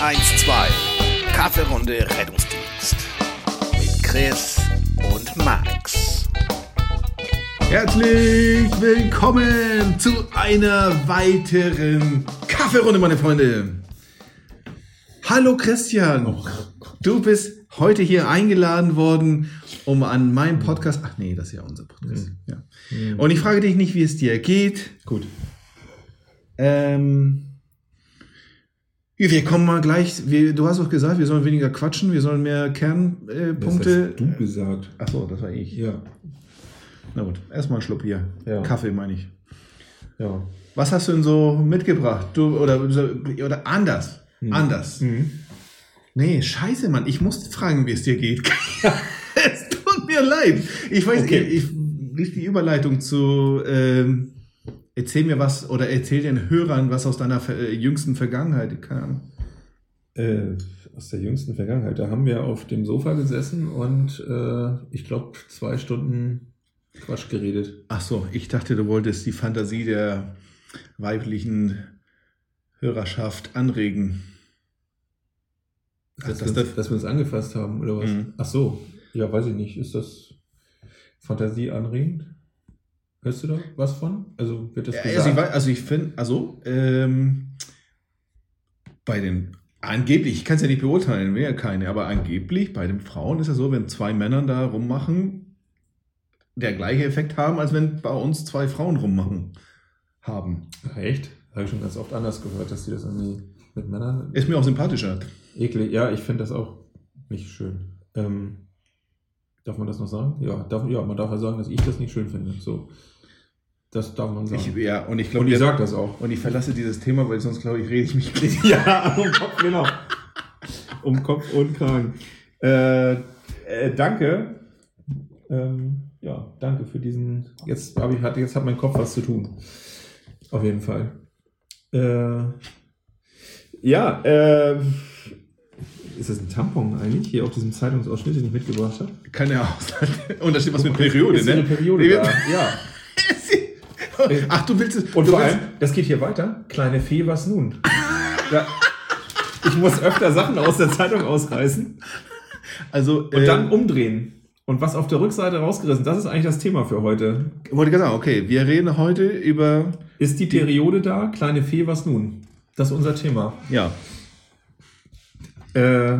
112. Kaffeerunde Rettungsdienst. Mit Chris und Max. Herzlich willkommen zu einer weiteren Kaffeerunde, meine Freunde. Hallo Christian. Du bist heute hier eingeladen worden, um an meinem Podcast. Ach nee, das ist ja unser Podcast. Ja. Und ich frage dich nicht, wie es dir geht. Gut. Ähm, wir kommen mal gleich. Wir, du hast doch gesagt, wir sollen weniger quatschen, wir sollen mehr Kernpunkte. Äh, Das hast du gesagt. Ach so, das war ich. Ja. Na gut, erstmal ein Schluck Bier. Ja. Kaffee meine ich. Ja. Was hast du denn so mitgebracht? Du oder oder anders, anders. Mhm. Nee, scheiße, Mann. Ich muss fragen, wie es dir geht. es tut mir leid. Ich weiß, Okay. ich, ich die Überleitung zu ähm, erzähl mir was oder erzähl den Hörern was aus deiner äh, jüngsten Vergangenheit. Keine Ahnung. Äh, aus der jüngsten Vergangenheit. Da haben wir auf dem Sofa gesessen und äh, ich glaube zwei Stunden Quatsch geredet. Ach so, ich dachte, du wolltest die Fantasie der weiblichen Hörerschaft anregen. Dass, Das- wir, uns, dass wir uns angefasst haben oder was? Mhm. Ach so. Ja, weiß ich nicht. Ist das Fantasie anregend? Hörst du da was von? Also wird das Ja, gesagt? also ich, weiß- also ich finde, also ähm, bei den angeblich, ich kann es ja nicht beurteilen, will ja keine, aber angeblich bei den Frauen ist ja so, wenn zwei Männern da rummachen, der gleiche Effekt haben, als wenn bei uns zwei Frauen rummachen haben. Echt? Habe ich schon ganz oft anders gehört, dass die das irgendwie mit Männern Ist mir auch sympathischer. Eklig, ja, ich finde das auch nicht schön. Ähm, darf man das noch sagen? Ja, darf, ja, man darf ja sagen, dass ich das nicht schön finde. So, das darf man sagen. Ich, ja, und ich glaube, Und ich sage das auch. und ich verlasse dieses Thema, weil sonst glaube ich, rede ich mich ja, um Kopf, genau. Um Kopf und Kragen. Äh, äh, danke. Ähm, ja, danke für diesen. Jetzt habe ich hat jetzt hat mein Kopf was zu tun. Auf jeden Fall. Äh, ja, äh, ist das ein Tampon eigentlich hier auf diesem Zeitungsausschnitt, den ich mitgebracht habe? keine Aussage. Und da steht was mit Periode, ist ne? eine Periode da. Ja. Ach, du willst es. Und vor willst- allem, das geht hier weiter. Kleine Fee, was nun? Ja. Ich muss öfter Sachen aus der Zeitung ausreißen also und äh, dann umdrehen. Und was auf der Rückseite rausgerissen, das ist eigentlich das Thema für heute. wollte ich sagen, okay, wir reden heute über Ist die Periode da? Kleine Fee, was nun? Das ist unser Thema. ja. Äh,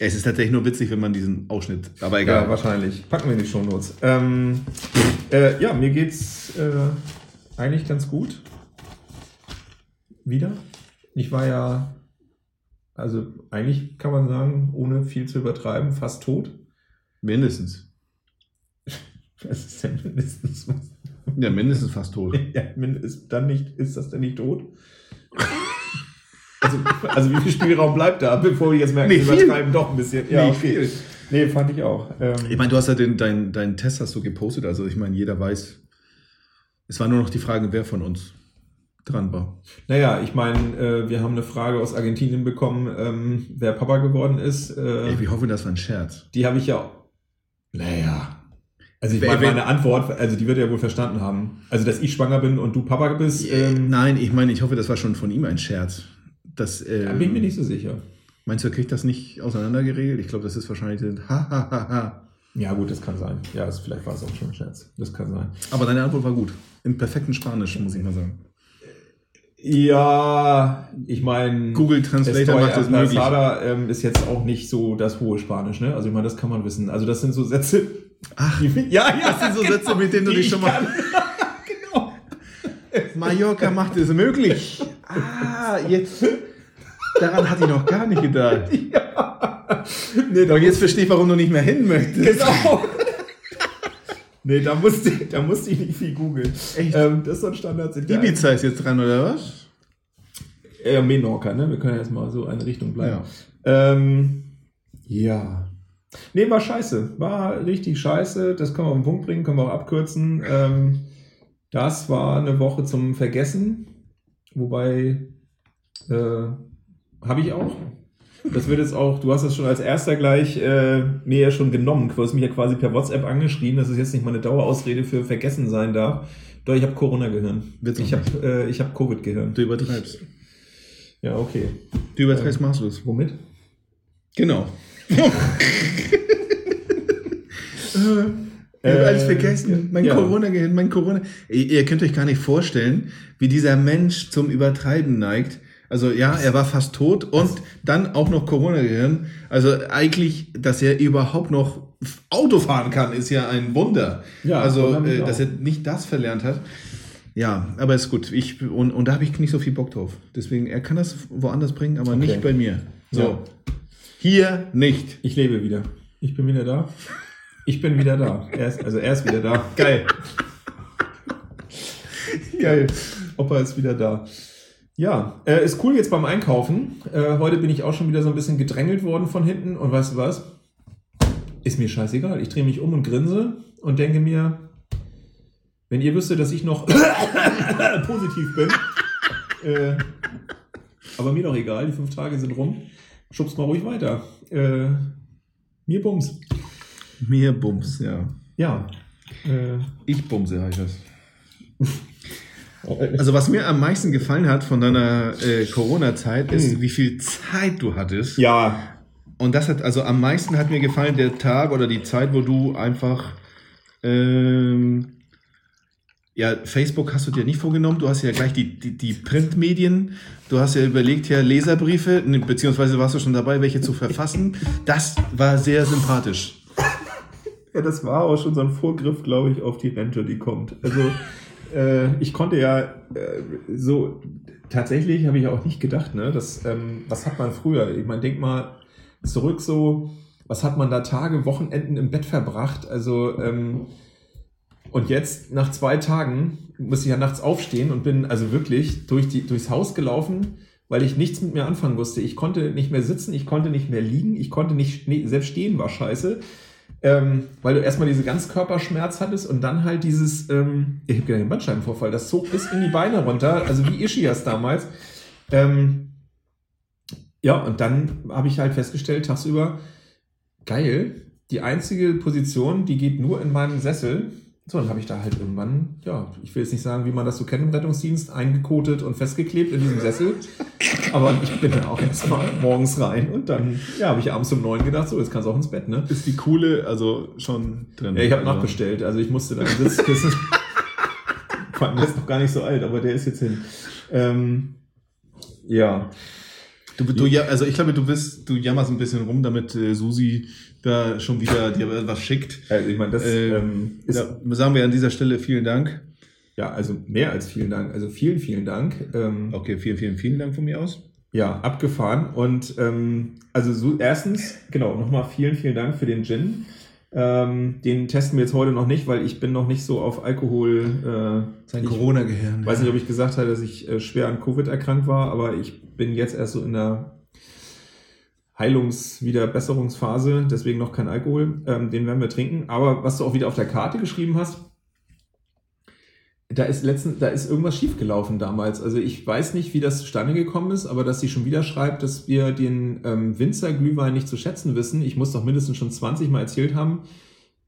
Es ist tatsächlich nur witzig, wenn man diesen Ausschnitt. Aber egal. ja, wahrscheinlich. Packen wir in die Shownotes. Ähm, äh, ja, mir geht's äh, eigentlich ganz gut. Wieder. Ich war ja, also eigentlich kann man sagen, ohne viel zu übertreiben, fast tot. Mindestens. Was ist denn mindestens? Ja, mindestens fast tot. Ja, min- ist, dann nicht, ist das denn nicht tot? Also, also wie viel Spielraum bleibt da, bevor wir jetzt merken, wir viel. übertreiben doch ein bisschen. Ja, okay. viel. Nee, fand ich auch. Ähm, Ich meine, du hast ja den, deinen deinen Test hast du gepostet, also ich meine, jeder weiß. Es war nur noch die Frage, wer von uns dran war. Naja, ich meine, äh, wir haben eine Frage aus Argentinien bekommen, ähm, wer Papa geworden ist. Äh, Ich hoffe, das war ein Scherz. die habe ich ja. Naja. Also ich meine, meine Antwort, also die wird er ja wohl verstanden haben. Also, dass ich schwanger bin und du Papa bist, ähm, Nein, ich meine, ich hoffe, das war schon von ihm ein Scherz. Das, da ähm, bin ich mir nicht so sicher. Meinst du, er kriegt das nicht auseinandergeregelt? Ich glaube, das ist wahrscheinlich ein Ha, ha, ha, ha. Ja, gut, das kann sein. Ja, das, vielleicht war es auch schon ein Scherz. Das kann sein. Aber deine Antwort war gut. Im perfekten Spanisch, muss ich mal sagen. Ja, ich meine, Google Translator macht es möglich. ähm, ist jetzt auch nicht so das hohe Spanisch, ne? Also ich meine, das kann man wissen. Also das sind so Sätze. Ach, Die, ja, ja, das sind so Sätze, mit denen du dich ich schon mal. genau. Mallorca macht es möglich. Ah, jetzt. Daran hatte ich noch gar nicht gedacht. Nee, da Und jetzt verstehe ich, warum du nicht mehr hin möchtest. Genau. nee, da musste, da musste ich nicht viel googeln. Echt? Ähm, das ist so ein Standard. Ibiza ist jetzt dran, oder was? Ja, Menorca, ne? Wir können ja jetzt mal so eine Richtung bleiben. Ja. Ähm, ja. Nee, war scheiße. War richtig scheiße. Das können wir auf den Punkt bringen, können wir auch abkürzen. Ähm, das war eine Woche zum Vergessen. Wobei, äh, habe ich auch. Das wird jetzt auch, du hast das schon als erster gleich äh, mir ja schon genommen. Du hast mich ja quasi per WhatsApp angeschrieben, dass es jetzt nicht mal eine Dauerausrede für Vergessen sein darf. Doch, ich habe Corona-Gehirn. Ich habe äh, ich hab Covid-Gehirn. Du übertreibst. Ja, okay. Du übertreibst maßlos. Womit? Genau. Ich habe Äh, alles vergessen. Mein ja. Corona-Gehirn, mein Corona. Ihr, ihr könnt euch gar nicht vorstellen, wie dieser Mensch zum Übertreiben neigt. Also ja, er war fast tot und dann auch noch Corona-Gehirn. Also eigentlich, dass er überhaupt noch Auto fahren kann, ist ja ein Wunder. Ja, also, äh, dass er nicht das verlernt hat. Ja, aber ist gut. Ich, und, und da habe ich nicht so viel Bock drauf. Deswegen, er kann das woanders bringen, aber nicht bei mir. So. Ja. Hier nicht. Ich lebe wieder. Ich bin wieder da. Ich bin wieder da. Er ist, also er ist wieder da. Geil. Geil. Opa ist wieder da. Ja, äh, ist cool jetzt beim Einkaufen. Äh, heute bin ich auch schon wieder so ein bisschen gedrängelt worden von hinten. Und weißt du was? Ist mir scheißegal. Ich drehe mich um und grinse und denke mir, wenn ihr wüsstet, dass ich noch positiv bin, äh, aber mir doch egal, die fünf Tage sind rum, schubst mal ruhig weiter. Äh, mir bums. Mir Bums, ja. Ja. Äh, Ich bumse heißt das. Also was mir am meisten gefallen hat von deiner äh, Corona-Zeit ist, wie viel Zeit du hattest. ja, Und das hat, also am meisten hat mir gefallen der Tag oder die Zeit, wo du einfach, ähm, ja, Facebook hast du dir nicht vorgenommen, du hast ja gleich die, die, die Printmedien, du hast ja überlegt, ja, Leserbriefe, ne, beziehungsweise warst du schon dabei, welche zu verfassen. Das war sehr sympathisch. Ja, das war auch schon so ein Vorgriff, glaube ich, auf die Rente, die kommt. Also äh, ich konnte ja äh, so, tatsächlich habe ich auch nicht gedacht, ne, dass, ähm, was hat man früher? Ich meine, denk mal zurück so, was hat man da Tage, Wochenenden im Bett verbracht? Also, ähm, und jetzt nach zwei Tagen muss ich ja nachts aufstehen und bin also wirklich durch die, durchs Haus gelaufen, weil ich nichts mit mir anfangen wusste. Ich konnte nicht mehr sitzen, ich konnte nicht mehr liegen, ich konnte nicht, nee, selbst stehen war scheiße. Ähm, weil du erstmal diese Ganzkörperschmerz hattest und dann halt dieses, ähm, ich habe gedacht, den Bandscheibenvorfall, das zog bis in die Beine runter, also wie Ischias damals. Ähm, ja, und dann habe ich halt festgestellt, tagsüber, geil, die einzige Position, die geht nur in meinem Sessel. So, dann habe ich da halt irgendwann, ja, ich will jetzt nicht sagen, wie man das so kennt im Rettungsdienst, eingekotet und festgeklebt in diesem Sessel. Aber ich bin dann auch erstmal morgens rein und dann, ja, habe ich abends um neun gedacht, so, jetzt kannst du auch ins Bett, ne? Ist die coole, also schon drin. Ja, ich habe Also- nachbestellt, also ich musste da ein Sitzkissen. Vor allem, der ist noch gar nicht so alt, aber der ist jetzt hin. Ähm, ja. Du, du, ja, also ich glaube, du bist, du jammerst ein bisschen rum, damit äh, Susi da schon wieder dir was schickt. Also ich meine, das Äh, ähm, ist, sagen wir an dieser Stelle vielen Dank. ja, also mehr als vielen Dank. Also vielen, vielen Dank. Ähm, Okay, vielen, vielen, vielen Dank von mir aus. Ja, abgefahren. Und ähm, also so erstens, genau, nochmal vielen, vielen Dank für den Gin. Ähm, den testen wir jetzt heute noch nicht, weil ich bin noch nicht so auf Alkohol. Äh, ich Corona-Gehirn. weiß nicht, ob ich gesagt habe, dass ich äh, schwer an Covid erkrankt war, aber ich bin jetzt erst so in der Heilungs-Wiederbesserungsphase, deswegen noch kein Alkohol. Ähm, den werden wir trinken. Aber was du auch wieder auf der Karte geschrieben hast, da ist letzten, da ist irgendwas schiefgelaufen damals. Also ich weiß nicht, wie das zustande gekommen ist, aber dass sie schon wieder schreibt, dass wir den ähm, Winzer-Glühwein nicht zu schätzen wissen. Ich muss doch mindestens schon 20 Mal erzählt haben,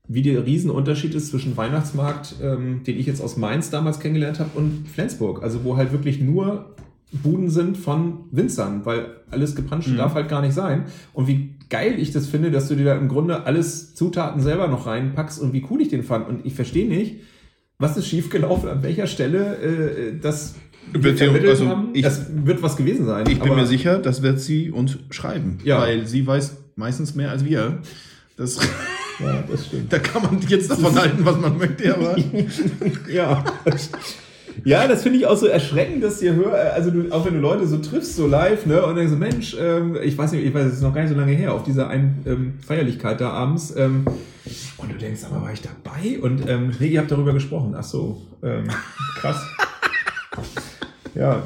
wie der Riesenunterschied ist zwischen Weihnachtsmarkt, ähm, den ich jetzt aus Mainz damals kennengelernt habe, und Flensburg. Also wo halt wirklich nur Buden sind von Winzern, weil alles gepanscht Mhm. darf halt gar nicht sein. Und wie geil ich das finde, dass du dir da im Grunde alles Zutaten selber noch reinpackst und wie cool ich den fand. Und ich verstehe nicht, was ist schiefgelaufen, an welcher Stelle äh, das wir Wird vermittelt also haben. ich- das wird was gewesen sein. Ich bin mir sicher, das wird sie uns schreiben. Ja. Weil sie weiß meistens mehr als wir. Das, Ja, das stimmt. da kann man jetzt davon halten, was man möchte, aber. Ja. Ja, das finde ich auch so erschreckend, dass ihr hör, also du, auch wenn du Leute so triffst, so live, ne, und denkst so, Mensch, ähm, ich weiß nicht, ich weiß, es ist noch gar nicht so lange her, auf dieser einen ähm, Feierlichkeit da abends, ähm, und du denkst, aber war ich dabei? Und ähm, nee, ihr habt darüber gesprochen. Ach so, ähm, krass. Ja,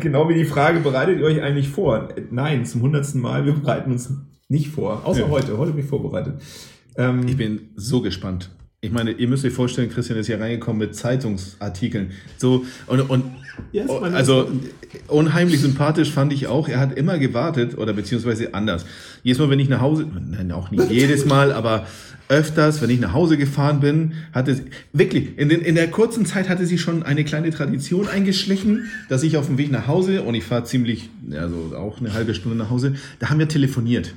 genau wie die Frage, bereitet ihr euch eigentlich vor? Nein, zum hundertsten Mal, wir bereiten uns nicht vor. Außer Ja. heute. Heute bin ich vorbereitet. Ähm, Ich bin so gespannt. Ich meine, ihr müsst euch vorstellen, Christian ist hier reingekommen mit Zeitungsartikeln. So, und, und meine also unheimlich sympathisch fand ich auch. Er hat immer gewartet, oder beziehungsweise anders. Jedes Mal, wenn ich nach Hause, nein, auch nicht jedes Mal, aber öfters, wenn ich nach Hause gefahren bin, hatte wirklich, in, den, in der kurzen Zeit hatte sie schon eine kleine Tradition eingeschlichen, dass ich auf dem Weg nach Hause, und ich fahre ziemlich, also auch eine halbe Stunde nach Hause, da haben wir telefoniert.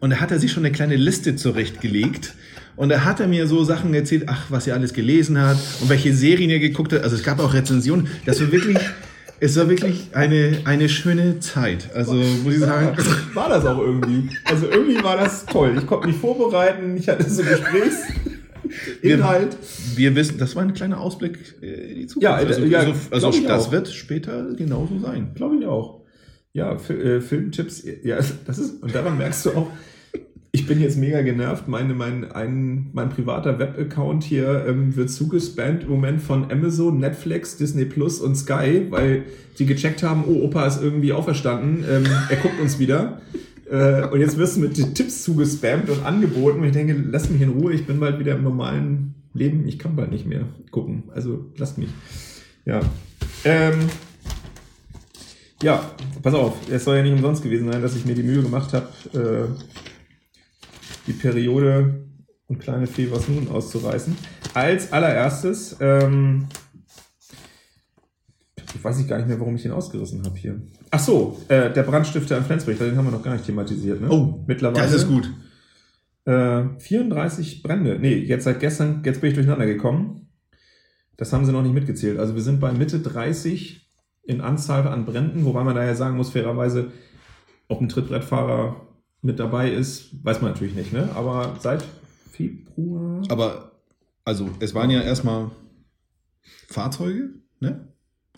Und da hat er sich schon eine kleine Liste zurechtgelegt. Und da hat er mir so Sachen erzählt, ach, was er alles gelesen hat und welche Serien er geguckt hat. Also es gab auch Rezensionen. Das war wirklich, es war wirklich eine, eine schöne Zeit. Also muss ich sagen, war das auch irgendwie. Also irgendwie war das toll. Ich konnte mich vorbereiten, ich hatte so Gesprächsinhalt. wir wissen, das war ein kleiner Ausblick äh, in die Zukunft. Ja, also, ja, also, also glaub ich das auch. wird später genauso sein. Glaube ich auch. Ja, äh, Filmtipps, ja, das ist, und daran merkst du auch, ich bin jetzt mega genervt. Meine, mein, ein, mein privater Webaccount hier ähm, wird zugespammt im Moment von Amazon, Netflix, Disney Plus und Sky, weil die gecheckt haben, oh, Opa ist irgendwie auferstanden, ähm, er guckt uns wieder. Äh, und jetzt wirst du mit Tipps zugespammt und angeboten. Und ich denke, lass mich in Ruhe, ich bin bald wieder im normalen Leben. Ich kann bald nicht mehr gucken. Also lasst mich. Ja. Ähm, ja, pass auf, es soll ja nicht umsonst gewesen sein, dass ich mir die Mühe gemacht habe, äh, die Periode und kleine Fee was nun auszureißen. Als allererstes, ähm, ich weiß ich gar nicht mehr, warum ich den ausgerissen habe hier. Ach so, äh, der Brandstifter in Flensburg, den haben wir noch gar nicht thematisiert. Ne? Oh, mittlerweile. Das ist gut. Äh, 34 Brände. Nee, jetzt seit gestern, jetzt bin ich durcheinander gekommen. Das haben sie noch nicht mitgezählt. Also wir sind bei Mitte 30 in Anzahl an Bränden, wobei man daher sagen muss, fairerweise, ob ein Trittbrettfahrer mit dabei ist, weiß man natürlich nicht, ne? Aber seit Februar. Aber, also, es waren ja erstmal Fahrzeuge, ne?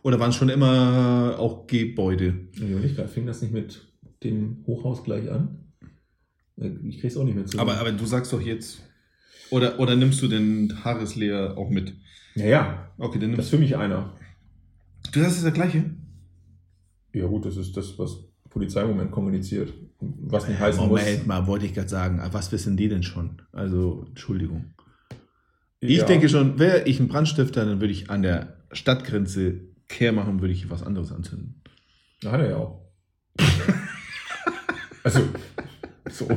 Oder waren es schon immer auch Gebäude? Ich gerade, fing das nicht mit dem Hochhaus gleich an? Ich krieg's auch nicht mehr zu. Aber, aber du sagst doch jetzt. Oder, oder nimmst du den Haaresleer auch mit? ja, ja, Okay, dann das ist nimmst für mich einer. du. Das ist der gleiche. Ja gut, das ist das, was Polizei im Moment kommuniziert. Was nicht heißen Moment muss. mal, wollte ich gerade sagen. Was wissen die denn schon? Also, Entschuldigung. Ich Ja. denke schon, wäre ich ein Brandstifter, dann würde ich an der Stadtgrenze Kehr machen, würde ich was anderes anzünden. Ja, hat er ja auch. also, so.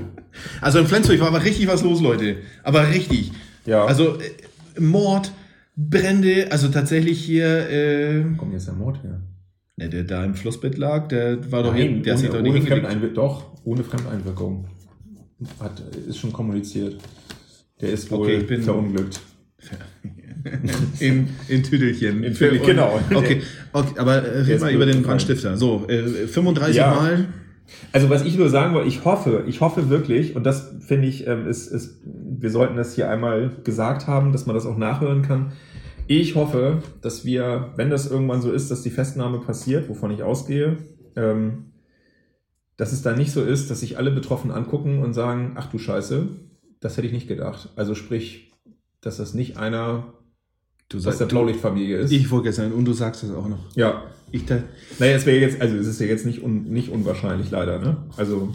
Also in Flensburg war aber richtig was los, Leute. Aber richtig. Ja. Also äh, Mord, Brände, also tatsächlich hier, äh, kommt jetzt der Mord her? Ne, der da im Flussbett lag, der war doch Nein, hin, der hat ohne, doch nicht. Fremdeinwirkung. Doch, ohne Fremdeinwirkung. Hat, ist schon kommuniziert. Der ist wohl Okay, ich bin- verunglückt. in, in Tüdelchen. In Tüdelchen, genau. Okay, okay aber äh, red mal über den. Brandstifter. So, äh, 35 Ja. Mal. Also was ich nur sagen wollte, ich hoffe, ich hoffe wirklich, und das finde ich, ähm, ist, ist, wir sollten das hier einmal gesagt haben, dass man das auch nachhören kann. Ich hoffe, dass wir, wenn das irgendwann so ist, dass die Festnahme passiert, wovon ich ausgehe, ähm, dass es dann nicht so ist, dass sich alle Betroffenen angucken und sagen, ach du Scheiße, das hätte ich nicht gedacht. Also sprich, dass das nicht einer Du aus der sagst, Blaulichtfamilie ist. ich wollte sagen, und du sagst es auch noch. ja. Ich da, Naja, es wäre jetzt, also es ist ja jetzt nicht, un, nicht unwahrscheinlich leider, ne? Also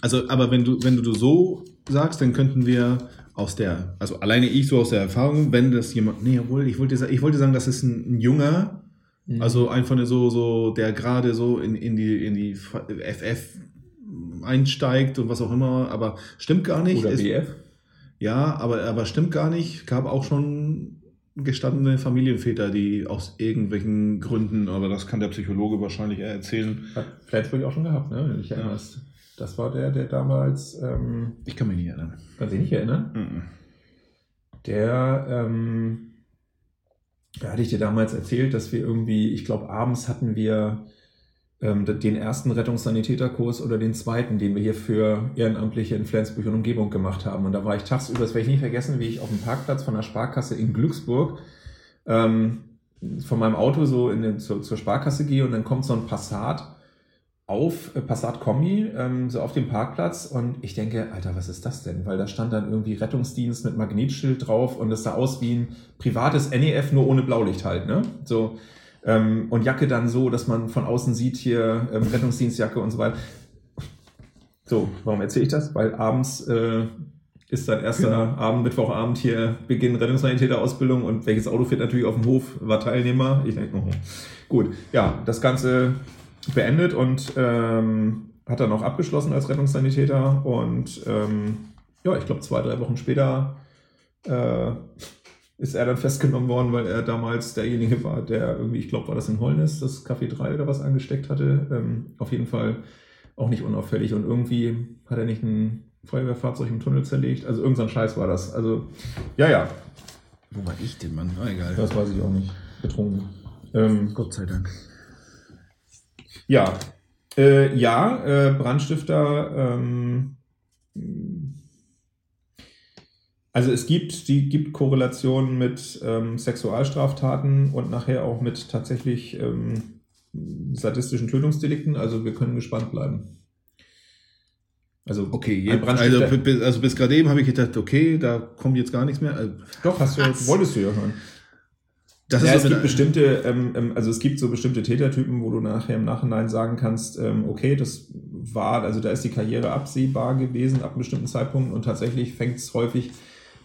Also, aber wenn du, wenn du so sagst, dann könnten wir aus der, also alleine ich so aus der Erfahrung, wenn das jemand, nee, obwohl, ich wollte, ich wollte sagen, das ist ein, ein junger, Mhm. also einfach so, so, der gerade so in, in die, in die FF einsteigt und was auch immer, aber stimmt gar nicht. oder Ist- BF. ja, aber, aber stimmt gar nicht. Gab auch schon gestandene Familienväter, die aus irgendwelchen Gründen, aber das kann der Psychologe wahrscheinlich erzählen. Hat Flensburg auch schon gehabt, ne? Wenn du dich erinnerst. Das war der, der damals, ähm, Ich kann mich nicht erinnern. kannst du dich nicht erinnern? Mhm. Der, ähm, da hatte ich dir damals erzählt, dass wir irgendwie, ich glaube, abends hatten wir ähm, den ersten Rettungssanitäterkurs oder den zweiten, den wir hier für Ehrenamtliche in Flensburg und Umgebung gemacht haben. Und da war ich tagsüber, das werde ich nie vergessen, wie ich auf dem Parkplatz von der Sparkasse in Glücksburg ähm, von meinem Auto so in den, zur, zur Sparkasse gehe und dann kommt so ein Passat auf, äh, Passat Kombi, ähm, so auf dem Parkplatz und ich denke, Alter, was ist das denn? Weil da stand dann irgendwie Rettungsdienst mit Magnetschild drauf und es sah aus wie ein privates NEF, nur ohne Blaulicht halt, ne? So, ähm, und Jacke dann so, dass man von außen sieht hier ähm, Rettungsdienstjacke und so weiter. So, warum erzähle ich das? Weil abends äh, ist dein erster Abend, Mittwochabend hier, Beginn Rettungssanitäterausbildung und welches Auto fährt natürlich auf dem Hof, war Teilnehmer. Ich denke, oh. gut, ja, das Ganze beendet und ähm, hat dann auch abgeschlossen als Rettungssanitäter und ähm, ja, ich glaube zwei, drei Wochen später äh, ist er dann festgenommen worden, weil er damals derjenige war, der irgendwie, ich glaube, war das in Holnis, das Café 3 oder was angesteckt hatte. Ähm, auf jeden Fall auch nicht unauffällig und irgendwie hat er nicht ein Feuerwehrfahrzeug im Tunnel zerlegt. Also irgendein Scheiß war das. Also, ja, ja. Wo war ich denn, Mann? Ah, egal. Das weiß ich auch nicht. Betrunken. Ähm, Gott sei Dank. Ja, äh, ja, äh, Brandstifter. Ähm, also es gibt die gibt Korrelationen mit ähm, Sexualstraftaten und nachher auch mit tatsächlich ähm, sadistischen Tötungsdelikten. Also wir können gespannt bleiben. Also okay, jetzt, also, also bis gerade eben habe ich gedacht, okay, da kommt jetzt gar nichts mehr. Also, Doch, hast du, wolltest du ja hören. Das ja, ist es gibt bestimmte, ähm, ähm, also es gibt so bestimmte Tätertypen, wo du nachher im Nachhinein sagen kannst, ähm, okay, das war, also da ist die Karriere absehbar gewesen ab einem bestimmten Zeitpunkt und tatsächlich fängt es häufig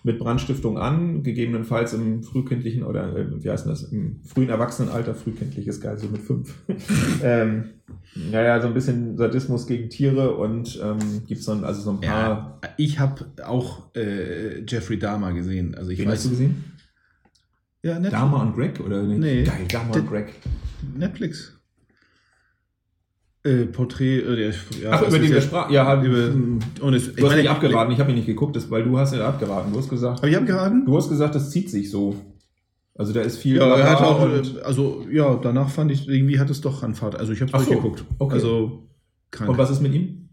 mit Brandstiftung an, gegebenenfalls im frühkindlichen oder äh, wie heißt das, im frühen Erwachsenenalter, frühkindlich ist geil, so mit fünf. ähm, naja, so ein bisschen Sadismus gegen Tiere und ähm, gibt so ein, also so ein paar. ja, ich habe auch äh, Jeffrey Dahmer gesehen. Also ich Wen weiß, hast du gesehen? Ja, Netflix. Dama und Greg oder nicht? Nee. Geil, Dama und Greg. Netflix. Äh, Porträt, äh, ja, Ach, über den wir sprachen. Ja, hab, über-. Und es, Du hast nicht abgeraten, ich habe ihn nicht geguckt, das, weil du hast ja abgeraten. Du hast gesagt, Habe ich abgeraten? du hast gesagt, das zieht sich so. Also da ist viel. Ja, er hat auch, also ja, danach fand ich, irgendwie hat es doch an Fahrt. Also ich habe es so, geguckt. okay. Also krank. und was ist mit ihm?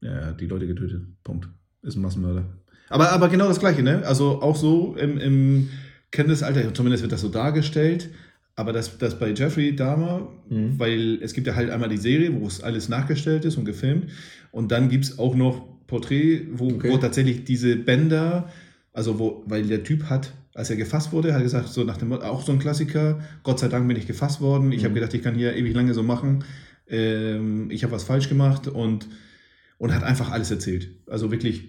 Ja, er hat die Leute getötet. Punkt. Ist ein Massenmörder. Aber, aber genau das Gleiche, ne? Also auch so im, im Kenntnisalter, zumindest wird das so dargestellt. Aber das, das bei Jeffrey Dahmer, Mhm. weil es gibt ja halt einmal die Serie, wo es alles nachgestellt ist und gefilmt. Und dann gibt es auch noch Porträt, wo, Okay. wo tatsächlich diese Bänder, also wo, weil der Typ hat, als er gefasst wurde, hat er gesagt, so nach dem auch so ein Klassiker, Gott sei Dank bin ich gefasst worden. Ich habe Mhm. gedacht, ich kann hier ewig lange so machen. Ähm, ich habe was falsch gemacht und, und hat einfach alles erzählt. Also wirklich,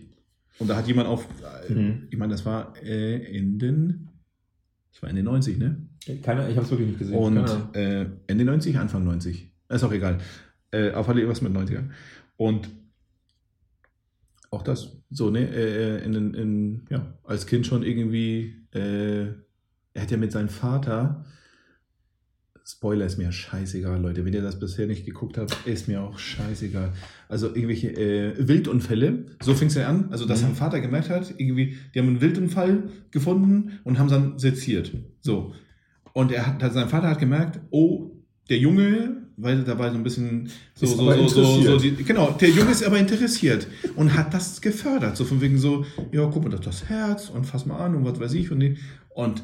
und da hat jemand auf, Mhm. ich meine, das war äh, in den, ich war in den 90, ne? Keiner, ich habe es wirklich nicht gesehen. Und Keine äh, Ende 90, Anfang 90. Ist auch egal. Äh, auf alle was mit 90ern. Und auch das, so, ne, äh, in, den- in, ja, als Kind schon irgendwie, äh, er hat ja mit seinem Vater, Spoiler ist mir scheißegal, Leute, wenn ihr das bisher nicht geguckt habt, ist mir auch scheißegal. Also irgendwelche äh, Wildunfälle, so fing es ja an, also dass Mhm. sein Vater gemerkt hat, irgendwie, die haben einen Wildunfall gefunden und haben es dann seziert. So. Und er hat, sein Vater hat gemerkt, oh, der Junge, weil da war so ein bisschen so, so, so, so, so, die, genau, der Junge ist aber interessiert und hat das gefördert. So von wegen so, ja, guck mal, das ist das Herz und fass mal an und was weiß ich. Und, und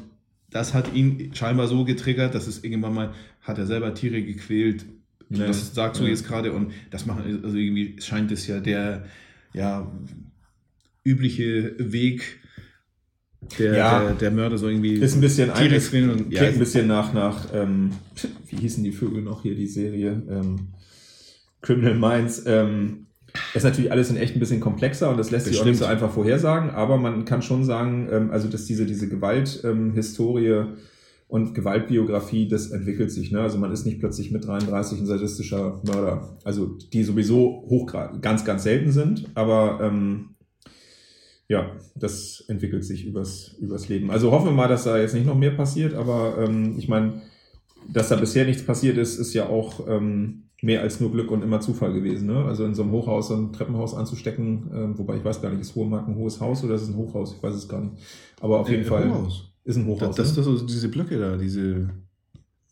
das hat ihn scheinbar so getriggert, dass es irgendwann mal, hat er selber Tiere gequält. Ja. Das sagst du Ja. jetzt gerade und das machen, also irgendwie scheint es ja der, ja, übliche Weg der, Ja. der, der Mörder so irgendwie Ist ein bisschen Tiere quälen und klingt ein bisschen nach, nach ähm, wie hießen die Vögel noch hier, die Serie? Ähm, Criminal Minds. Ähm, ist natürlich alles in echt ein bisschen komplexer und das lässt sich auch nicht so Bestimmt. einfach vorhersagen, aber man kann schon sagen, ähm, also dass diese, diese Gewalthistorie und Gewaltbiografie, das entwickelt sich. Ne? Also man ist nicht plötzlich mit 33 ein sadistischer Mörder. Also die sowieso hochgrad, ganz, ganz selten sind, aber ähm, ja, das entwickelt sich übers, übers Leben. Also hoffen wir mal, dass da jetzt nicht noch mehr passiert, aber ähm, ich meine, dass da bisher nichts passiert ist, ist ja auch ähm, mehr als nur Glück und immer Zufall gewesen. Ne? Also in so einem Hochhaus, so ein Treppenhaus anzustecken, ähm, wobei ich weiß gar nicht, ist Hohemark ein hohes Haus oder ist es ein Hochhaus? Ich weiß es gar nicht. Aber auf jeden Äh, Fall Hochhaus. ist ein Das, Hochhaus. das, ne? das, also diese Blöcke da, diese,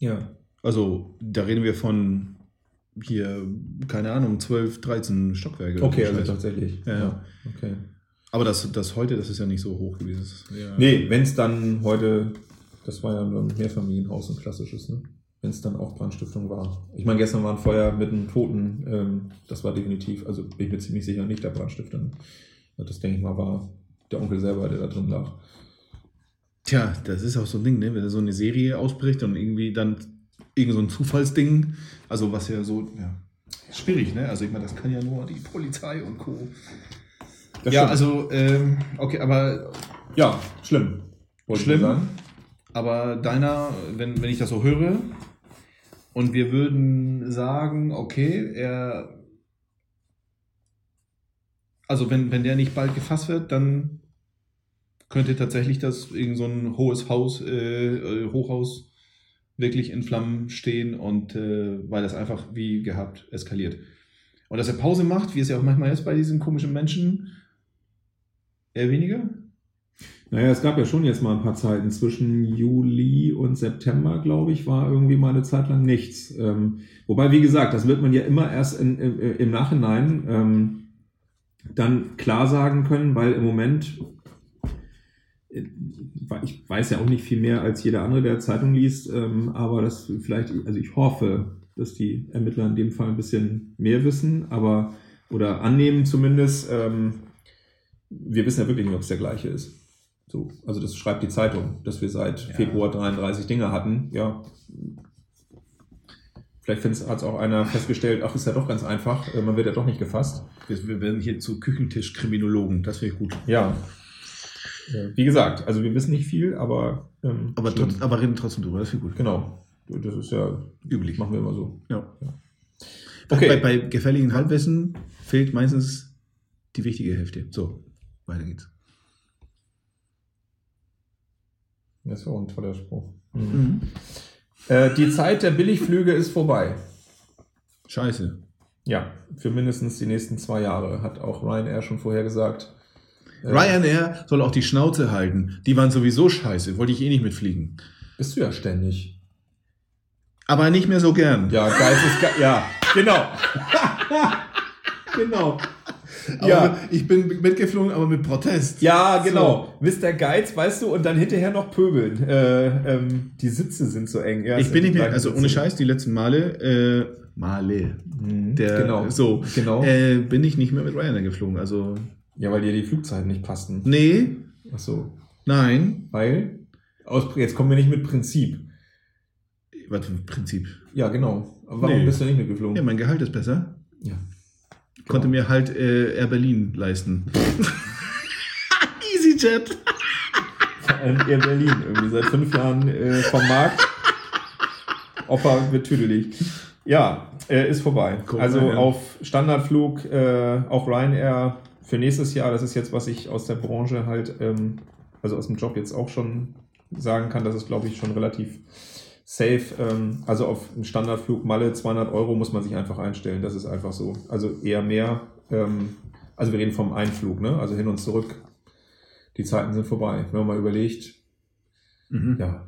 ja. also da reden wir von hier, keine Ahnung, 12, 13 Stockwerke. Okay, also tatsächlich. Ja, ja. Okay. Aber das, das heute, das ist ja nicht so hoch gewesen. Das ja- Nee, wenn es dann heute, das war ja nur ein Mehrfamilienhaus, ein klassisches, ne? Wenn es dann auch Brandstiftung war. Ich meine, gestern war ein Feuer mit einem Toten, ähm, das war definitiv, also bin ich mir ziemlich sicher nicht der Brandstifter. ne? Das denke ich mal war der Onkel selber, der da drin lag. Tja, das ist auch so ein Ding, ne? wenn da so eine Serie ausbricht und irgendwie dann irgend so ein Zufallsding, also was ja so, ja, schwierig, ne? Also ich meine, das kann ja nur die Polizei und Co. Das ja, stimmt. also, ähm, okay, aber, ja, schlimm. Wollte ich Schlimm? Aber deiner, wenn, wenn ich das so höre, und wir würden sagen, okay, er, also wenn, wenn der nicht bald gefasst wird, dann könnte tatsächlich das irgend so ein hohes Haus, äh, äh, Hochhaus wirklich in Flammen stehen und äh, weil das einfach wie gehabt eskaliert. Und dass er Pause macht, wie es ja auch manchmal ist bei diesen komischen Menschen, eher weniger. Naja, es gab ja schon jetzt mal ein paar Zeiten. Zwischen Juli und September, glaube ich, war irgendwie mal eine Zeit lang nichts. Ähm, wobei, wie gesagt, das wird man ja immer erst in, im, im Nachhinein ähm, dann klar sagen können, weil im Moment, äh, ich weiß ja auch nicht viel mehr als jeder andere, der Zeitung liest, ähm, aber das vielleicht, also ich hoffe, dass die Ermittler in dem Fall ein bisschen mehr wissen, aber oder annehmen zumindest. Ähm, wir wissen ja wirklich nicht, ob es der gleiche ist. So, also das schreibt die Zeitung, dass wir seit Ja. Februar 33 Dinge hatten. Ja. Vielleicht hat es auch einer festgestellt, ach, ist ja doch ganz einfach, äh, man wird ja doch nicht gefasst. Wir, werden hier zu Küchentischkriminologen, das wäre gut. Ja. Äh, Wie gesagt, also wir wissen nicht viel, aber, ähm, Aber, trotz, aber reden trotzdem drüber, das wäre gut. genau. Das ist ja Üblich. Machen wir immer so. Ja. Okay. Bei, bei gefährlichen Halbwissen fehlt meistens die wichtige Hälfte. So, weiter geht's. Das war auch ein toller Spruch. Äh, die Zeit der Billigflüge ist vorbei. Scheiße. Ja, für mindestens die nächsten zwei Jahre, hat auch Ryanair schon vorher gesagt. Äh, Ryanair soll auch die Schnauze halten. Die waren sowieso scheiße. Wollte ich eh nicht mitfliegen. Bist du ja ständig. Aber nicht mehr so gern. Ja, Geiz ist ge Ja, genau. genau. Aber Ja. mit, ich bin mitgeflogen, aber mit Protest. Ja, genau. Mr. Geiz, weißt du, und dann hinterher noch pöbeln. Äh, ähm, die Sitze sind so eng. Ja, Ich bin nicht mehr, also Sitze. ohne Scheiß, die letzten Male, äh, Male, Mhm, der, genau. so, Genau. äh, bin ich nicht mehr mit Ryanair geflogen. Also, ja, weil dir die Flugzeiten nicht passten. nee, Ach so. nein. Weil? Aus, jetzt kommen wir nicht mit Prinzip. Was für ein Prinzip? Ja, genau. Aber warum Nee. bist du nicht mitgeflogen? Ja, mein Gehalt ist besser. Ja. Konnte mir halt äh, Air Berlin leisten. EasyJet. Air Berlin irgendwie seit fünf Jahren äh, vom Markt. Opa wird tüdelig. Ja, äh, ist vorbei. Guck also ja. auf Standardflug, äh, auch Ryanair für nächstes Jahr, das ist jetzt, was ich aus der Branche halt, ähm, also aus dem Job jetzt auch schon sagen kann, das ist, glaube ich, schon relativ safe. Ähm, also auf einen Standardflug Malle 200 Euro muss man sich einfach einstellen. Das ist einfach so. Also eher mehr. Ähm, also wir reden vom Einflug, ne? Also hin und zurück. Die Zeiten sind vorbei. Wenn man mal überlegt, Mhm. ja,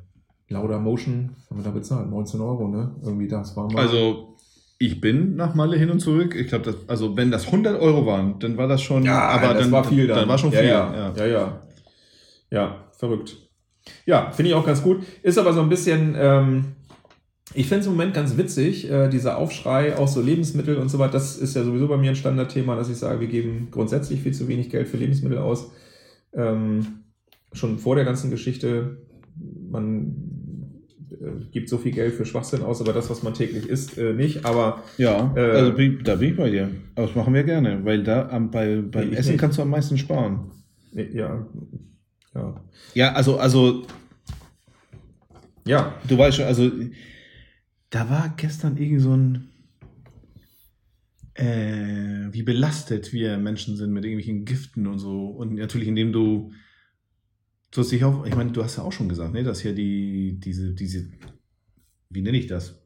Lauda Motion haben wir da bezahlt, 19 Euro, ne? Irgendwie das war mal. Also, ich bin nach Malle hin und zurück. Ich glaube, also wenn das 100 Euro waren, dann war das schon. ja, aber das dann, war viel dann. Dann war schon ja, viel. Ja, ja. ja, ja. Ja, verrückt. Ja, finde ich auch ganz gut. Ist aber so ein bisschen, ähm, ich finde es im Moment ganz witzig, äh, dieser Aufschrei, auch so Lebensmittel und so weiter. Das ist ja sowieso bei mir ein Standardthema, dass ich sage, wir geben grundsätzlich viel zu wenig Geld für Lebensmittel aus. Ähm, schon vor der ganzen Geschichte, man äh, gibt so viel Geld für Schwachsinn aus, aber das, was man täglich isst, äh, nicht. Aber Ja, Äh, also bin, da bin ich bei dir. Aber das machen wir gerne, weil da am, bei, beim Essen nicht. kannst du am meisten sparen. ja, ja, Ja, also, also ja, du weißt schon, also da war gestern irgend so ein, äh, wie belastet wir Menschen sind mit irgendwelchen Giften und so. Und natürlich, indem du, du hast dich auch, ich meine, du hast ja auch schon gesagt, ne, dass hier die, diese, diese, wie nenne ich das?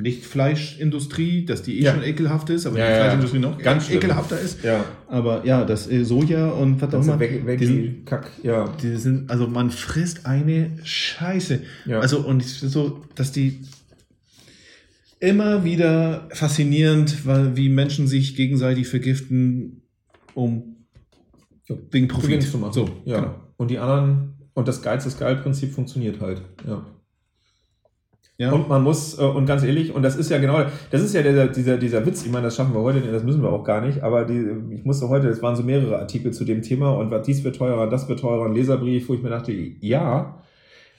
Nicht Fleischindustrie, dass die eh Ja. schon ekelhaft ist, aber Ja, die ja, Fleischindustrie noch ganz ekelhafter ist. ja. Aber ja, das äh, Soja und was auch Also immer. weg, weg die, Kack, ja. die sind, also man frisst eine Scheiße. Ja. Also und ist so, dass die immer wieder faszinierend, weil wie Menschen sich gegenseitig vergiften, um wegen Profit zu machen. So, ja. genau. Und die anderen, und das Geiz ist geil Prinzip funktioniert halt. Ja. Ja. Und man muss, äh, und ganz ehrlich, und das ist ja genau, das ist ja dieser, dieser, dieser Witz, ich meine, das schaffen wir heute, das müssen wir auch gar nicht, aber die, ich musste heute, es waren so mehrere Artikel zu dem Thema und was dies wird teurer, das wird teurer, ein Leserbrief, wo ich mir dachte, ja,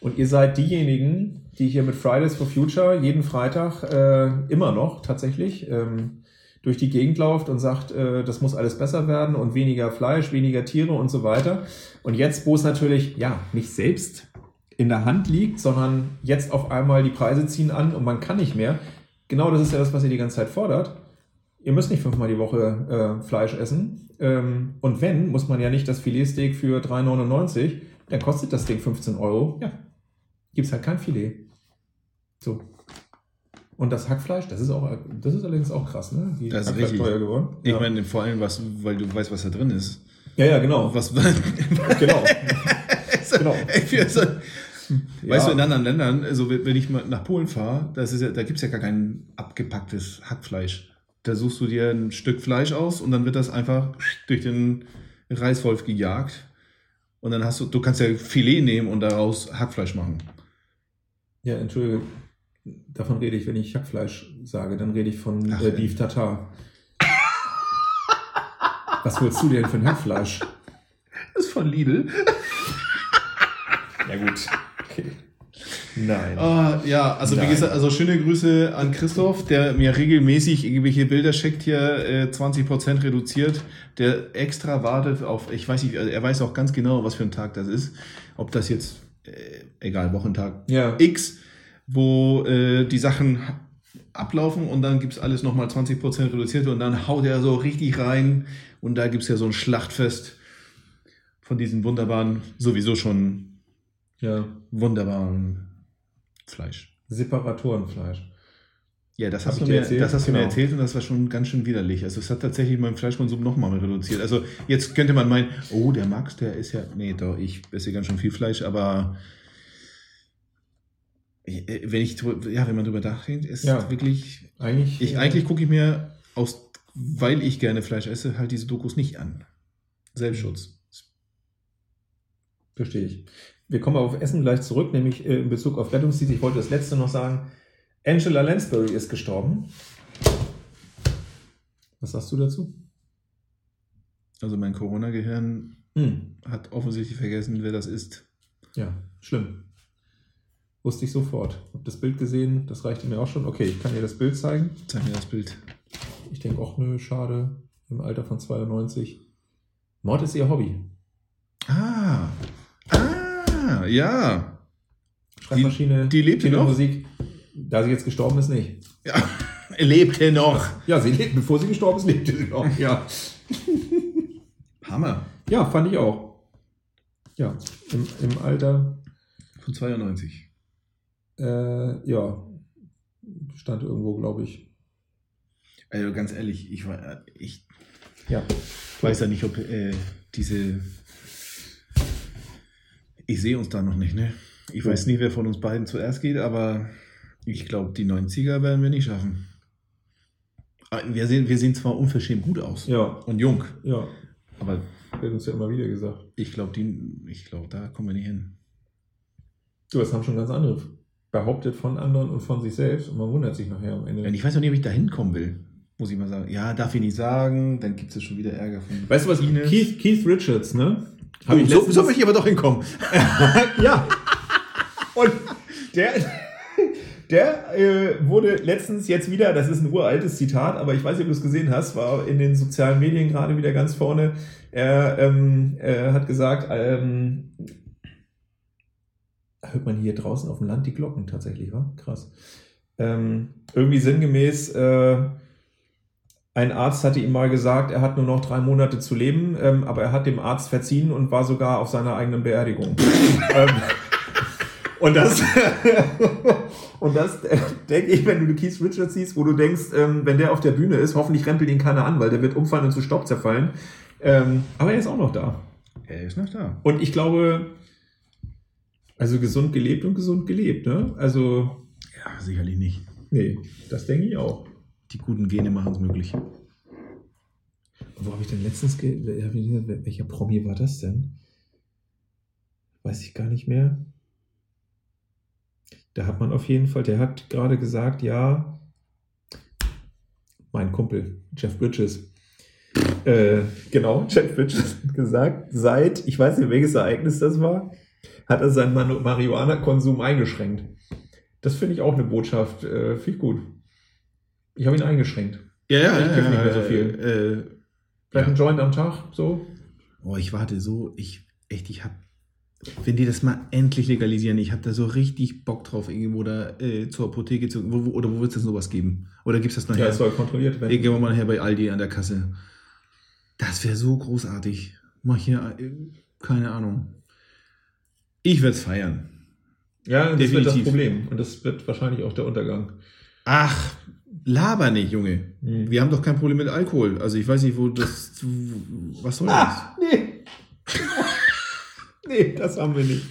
und ihr seid diejenigen, die hier mit Fridays for Future jeden Freitag äh, immer noch tatsächlich ähm, durch die Gegend läuft und sagt, äh, das muss alles besser werden und weniger Fleisch, weniger Tiere und so weiter. Und jetzt, wo es natürlich ja nicht selbst in der Hand liegt, sondern jetzt auf einmal die Preise ziehen an und man kann nicht mehr. Genau das ist ja das, was ihr die ganze Zeit fordert. Ihr müsst nicht fünfmal die Woche äh, Fleisch essen. Ähm, und wenn, muss man ja nicht das Filetsteak für 3,99, dann kostet das Ding 15 Euro. Ja, gibt es halt kein Filet. So. Und das Hackfleisch, das ist auch, das ist allerdings auch krass, ne? Die Das ist richtig. teuer geworden. Ich ja. meine, vor allem, was, weil du weißt, was da drin ist. ja, ja, genau. Was, genau. genau. also, Ja. Weißt du, in anderen Ländern, also wenn ich mal nach Polen fahre, das ist ja, da gibt's ja gar kein abgepacktes Hackfleisch. Da suchst du dir ein Stück Fleisch aus und dann wird das einfach durch den Reißwolf gejagt. Und dann hast du, du kannst ja Filet nehmen und daraus Hackfleisch machen. Ja, entschuldige, davon rede ich, wenn ich Hackfleisch sage, dann rede ich von Ach, äh. Beef Tartar. Was willst du denn für ein Hackfleisch? Das ist von Lidl. Ja gut. Okay. Nein. Ah, ja, also Nein. wie gesagt, also schöne Grüße an Christoph, der mir regelmäßig irgendwelche Bilder schickt hier, äh, 20% reduziert, der extra wartet auf, ich weiß nicht, also er weiß auch ganz genau, was für ein Tag das ist. Ob das jetzt, äh, egal, Wochentag Ja. X, wo äh, die Sachen ablaufen und dann gibt's alles nochmal 20% reduziert und dann haut er so richtig rein und da gibt's ja so ein Schlachtfest von diesen wunderbaren, sowieso schon Ja. wunderbaren Fleisch. Separatorenfleisch. Ja, das hast, ich du mir, erzählt? das hast du mir Genau. erzählt und das war schon ganz schön widerlich. Also es hat tatsächlich meinen Fleischkonsum nochmal reduziert. Also jetzt könnte man meinen, oh, der Max, der ist ja, nee, doch, ich esse ganz schön viel Fleisch, aber äh, wenn ich, ja, wenn man drüber nachdenkt, ist Ja. wirklich, Eigentlich. ich, äh, eigentlich gucke ich mir aus, weil ich gerne Fleisch esse, halt diese Dokus nicht an. Selbstschutz. Verstehe ich. Wir kommen auf Essen gleich zurück, nämlich äh, in Bezug auf Rettungsdienst. Ich wollte das letzte noch sagen. Angela Lansbury ist gestorben. Was sagst du dazu? Also mein Corona-Gehirn Hm. hat offensichtlich vergessen, wer das ist. Ja, schlimm. Wusste ich sofort. Hab das Bild gesehen, das reichte mir auch schon. Okay, ich kann dir das Bild zeigen. Zeig mir das Bild. Ich denke auch, nö, schade. Im Alter von 92. Mord ist ihr Hobby. Ah, ja. Schreibmaschine, die lebt hier noch? Musik. Da sie jetzt gestorben ist, nicht. Ja, lebte noch. Ja, sie lebt, bevor sie gestorben ist, lebte sie noch. Ja. Hammer. ja, fand ich auch. Ja, im, im Alter, Von 92. äh, ja, stand irgendwo, glaube ich. Also ganz ehrlich, ich, war- ich Ja. weiß ja nicht, ob äh, diese. Ich sehe uns da noch nicht, ne? Ich weiß nicht, wer von uns beiden zuerst geht, aber ich glaube, die 90er werden wir nicht schaffen. Ah, Wir sehen, wir sehen zwar unverschämt gut aus Ja, und jung, ja. aber Wird uns ja immer wieder gesagt. ich glaube, die, ich glaube, da kommen wir nicht hin. Du, das haben schon ganz andere behauptet von anderen und von sich selbst und man wundert sich nachher am Ende. Und ich weiß noch nicht, ob ich da hinkommen will, muss ich mal sagen. Ja, darf ich nicht sagen, dann gibt es schon wieder Ärger von. Weißt du was? Ines. Keith, Keith Richards, ne? Oh, so, so möchte ich aber doch hinkommen. ja. Und der, der äh, wurde letztens jetzt wieder, das ist ein uraltes Zitat, aber ich weiß nicht, ob du es gesehen hast, war in den sozialen Medien gerade wieder ganz vorne. Er ähm, äh, hat gesagt, ähm, hört man hier draußen auf dem Land die Glocken tatsächlich, wa? Krass. Ähm, irgendwie sinngemäß, äh, ein Arzt hatte ihm mal gesagt, er hat nur noch drei Monate zu leben, ähm, aber er hat dem Arzt verziehen und war sogar auf seiner eigenen Beerdigung. ähm, und das, und das äh, denke ich, wenn du Keith Richards siehst, wo du denkst, ähm, wenn der auf der Bühne ist, hoffentlich rempelt ihn keiner an, weil der wird umfallen und zu Staub zerfallen. Ähm, aber er ist auch noch da. Er ist noch da. Und ich glaube, also gesund gelebt und gesund gelebt, ne? Also, Ja, sicherlich nicht. nee, das denke ich auch. Die guten Gene machen es möglich. Wo habe ich denn letztens, welcher Promi war das denn? Weiß ich gar nicht mehr. Da hat man auf jeden Fall, der hat gerade gesagt, ja, mein Kumpel, Jeff Bridges. Äh, genau, Jeff Bridges hat gesagt, seit, ich weiß nicht, welches Ereignis das war, hat er seinen Marihuana-Konsum eingeschränkt. Das finde ich auch eine Botschaft, äh, viel gut. Ich habe ihn eingeschränkt. Ja, ja, Ich ja. kiff nicht ja, mehr so viel. Äh, Vielleicht Ja. ein Joint am Tag, so. oh, ich warte so, ich, echt, ich hab, wenn die das mal endlich legalisieren, ich hab da so richtig Bock drauf, irgendwo da äh, zur Apotheke zu, wo, wo, oder wo wird es denn sowas geben? Oder gibt es das nachher? Ja, es soll kontrolliert werden. Gehen wir mal nachher bei Aldi an der Kasse. Das wäre so großartig. Mach hier, äh, keine Ahnung. Ich werde es feiern. Ja, das wird das Definitiv. Problem. Und das wird wahrscheinlich auch der Untergang. Ach, laber nicht, Junge. Hm. Wir haben doch kein Problem mit Alkohol. Also ich weiß nicht, wo das. Was soll das? Ah, nee. nee, das haben wir nicht.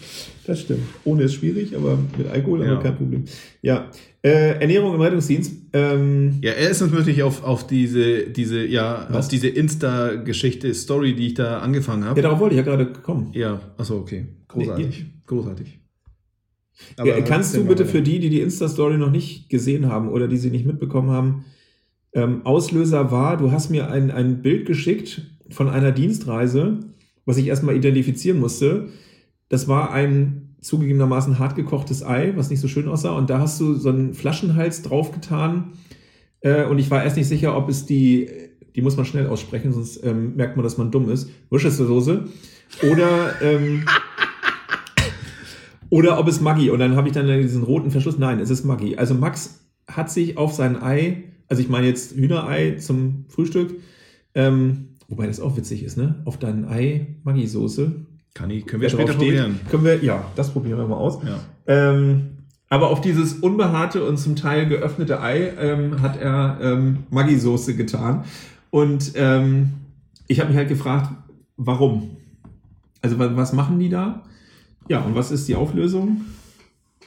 Das stimmt. Ohne ist schwierig, aber mit Alkohol haben Ja. wir kein Problem. Ja. Äh, Ernährung im Rettungsdienst. Ähm, Ja, er ist natürlich auf, auf diese, diese, ja, Was? auf diese Insta-Geschichte, Story, die ich da angefangen ja, habe. darauf wollte ich ja gerade kommen. Ja, achso, okay. Großartig. Großartig. Ja, kannst du bitte für die, die die Insta-Story noch nicht gesehen haben oder die sie nicht mitbekommen haben, ähm, Auslöser war, du hast mir ein, ein Bild geschickt von einer Dienstreise, was ich erstmal identifizieren musste. Das war ein zugegebenermaßen hart gekochtes Ei, was nicht so schön aussah. Und da hast du so einen Flaschenhals draufgetan. Äh, und ich war erst nicht sicher, ob es die, die muss man schnell aussprechen, sonst ähm, merkt man, dass man dumm ist. Worcestersoße. Oder, ähm, oder ob es Maggi. Und dann habe ich dann diesen roten Verschluss. Nein, es ist Maggi. Also Max hat sich auf sein Ei, also ich meine jetzt Hühnerei zum Frühstück, ähm, wobei das auch witzig ist, ne? Auf dein Ei Maggi-Soße. Kann ich, können wir später steht, probieren. Können wir, ja, das probieren wir mal aus. Ja. Ähm, aber auf dieses unbehaarte und zum Teil geöffnete Ei ähm, hat er ähm, Maggi-Soße getan. Und ähm, ich habe mich halt gefragt, warum? Also wa- was machen die da? Ja, und was ist die Auflösung?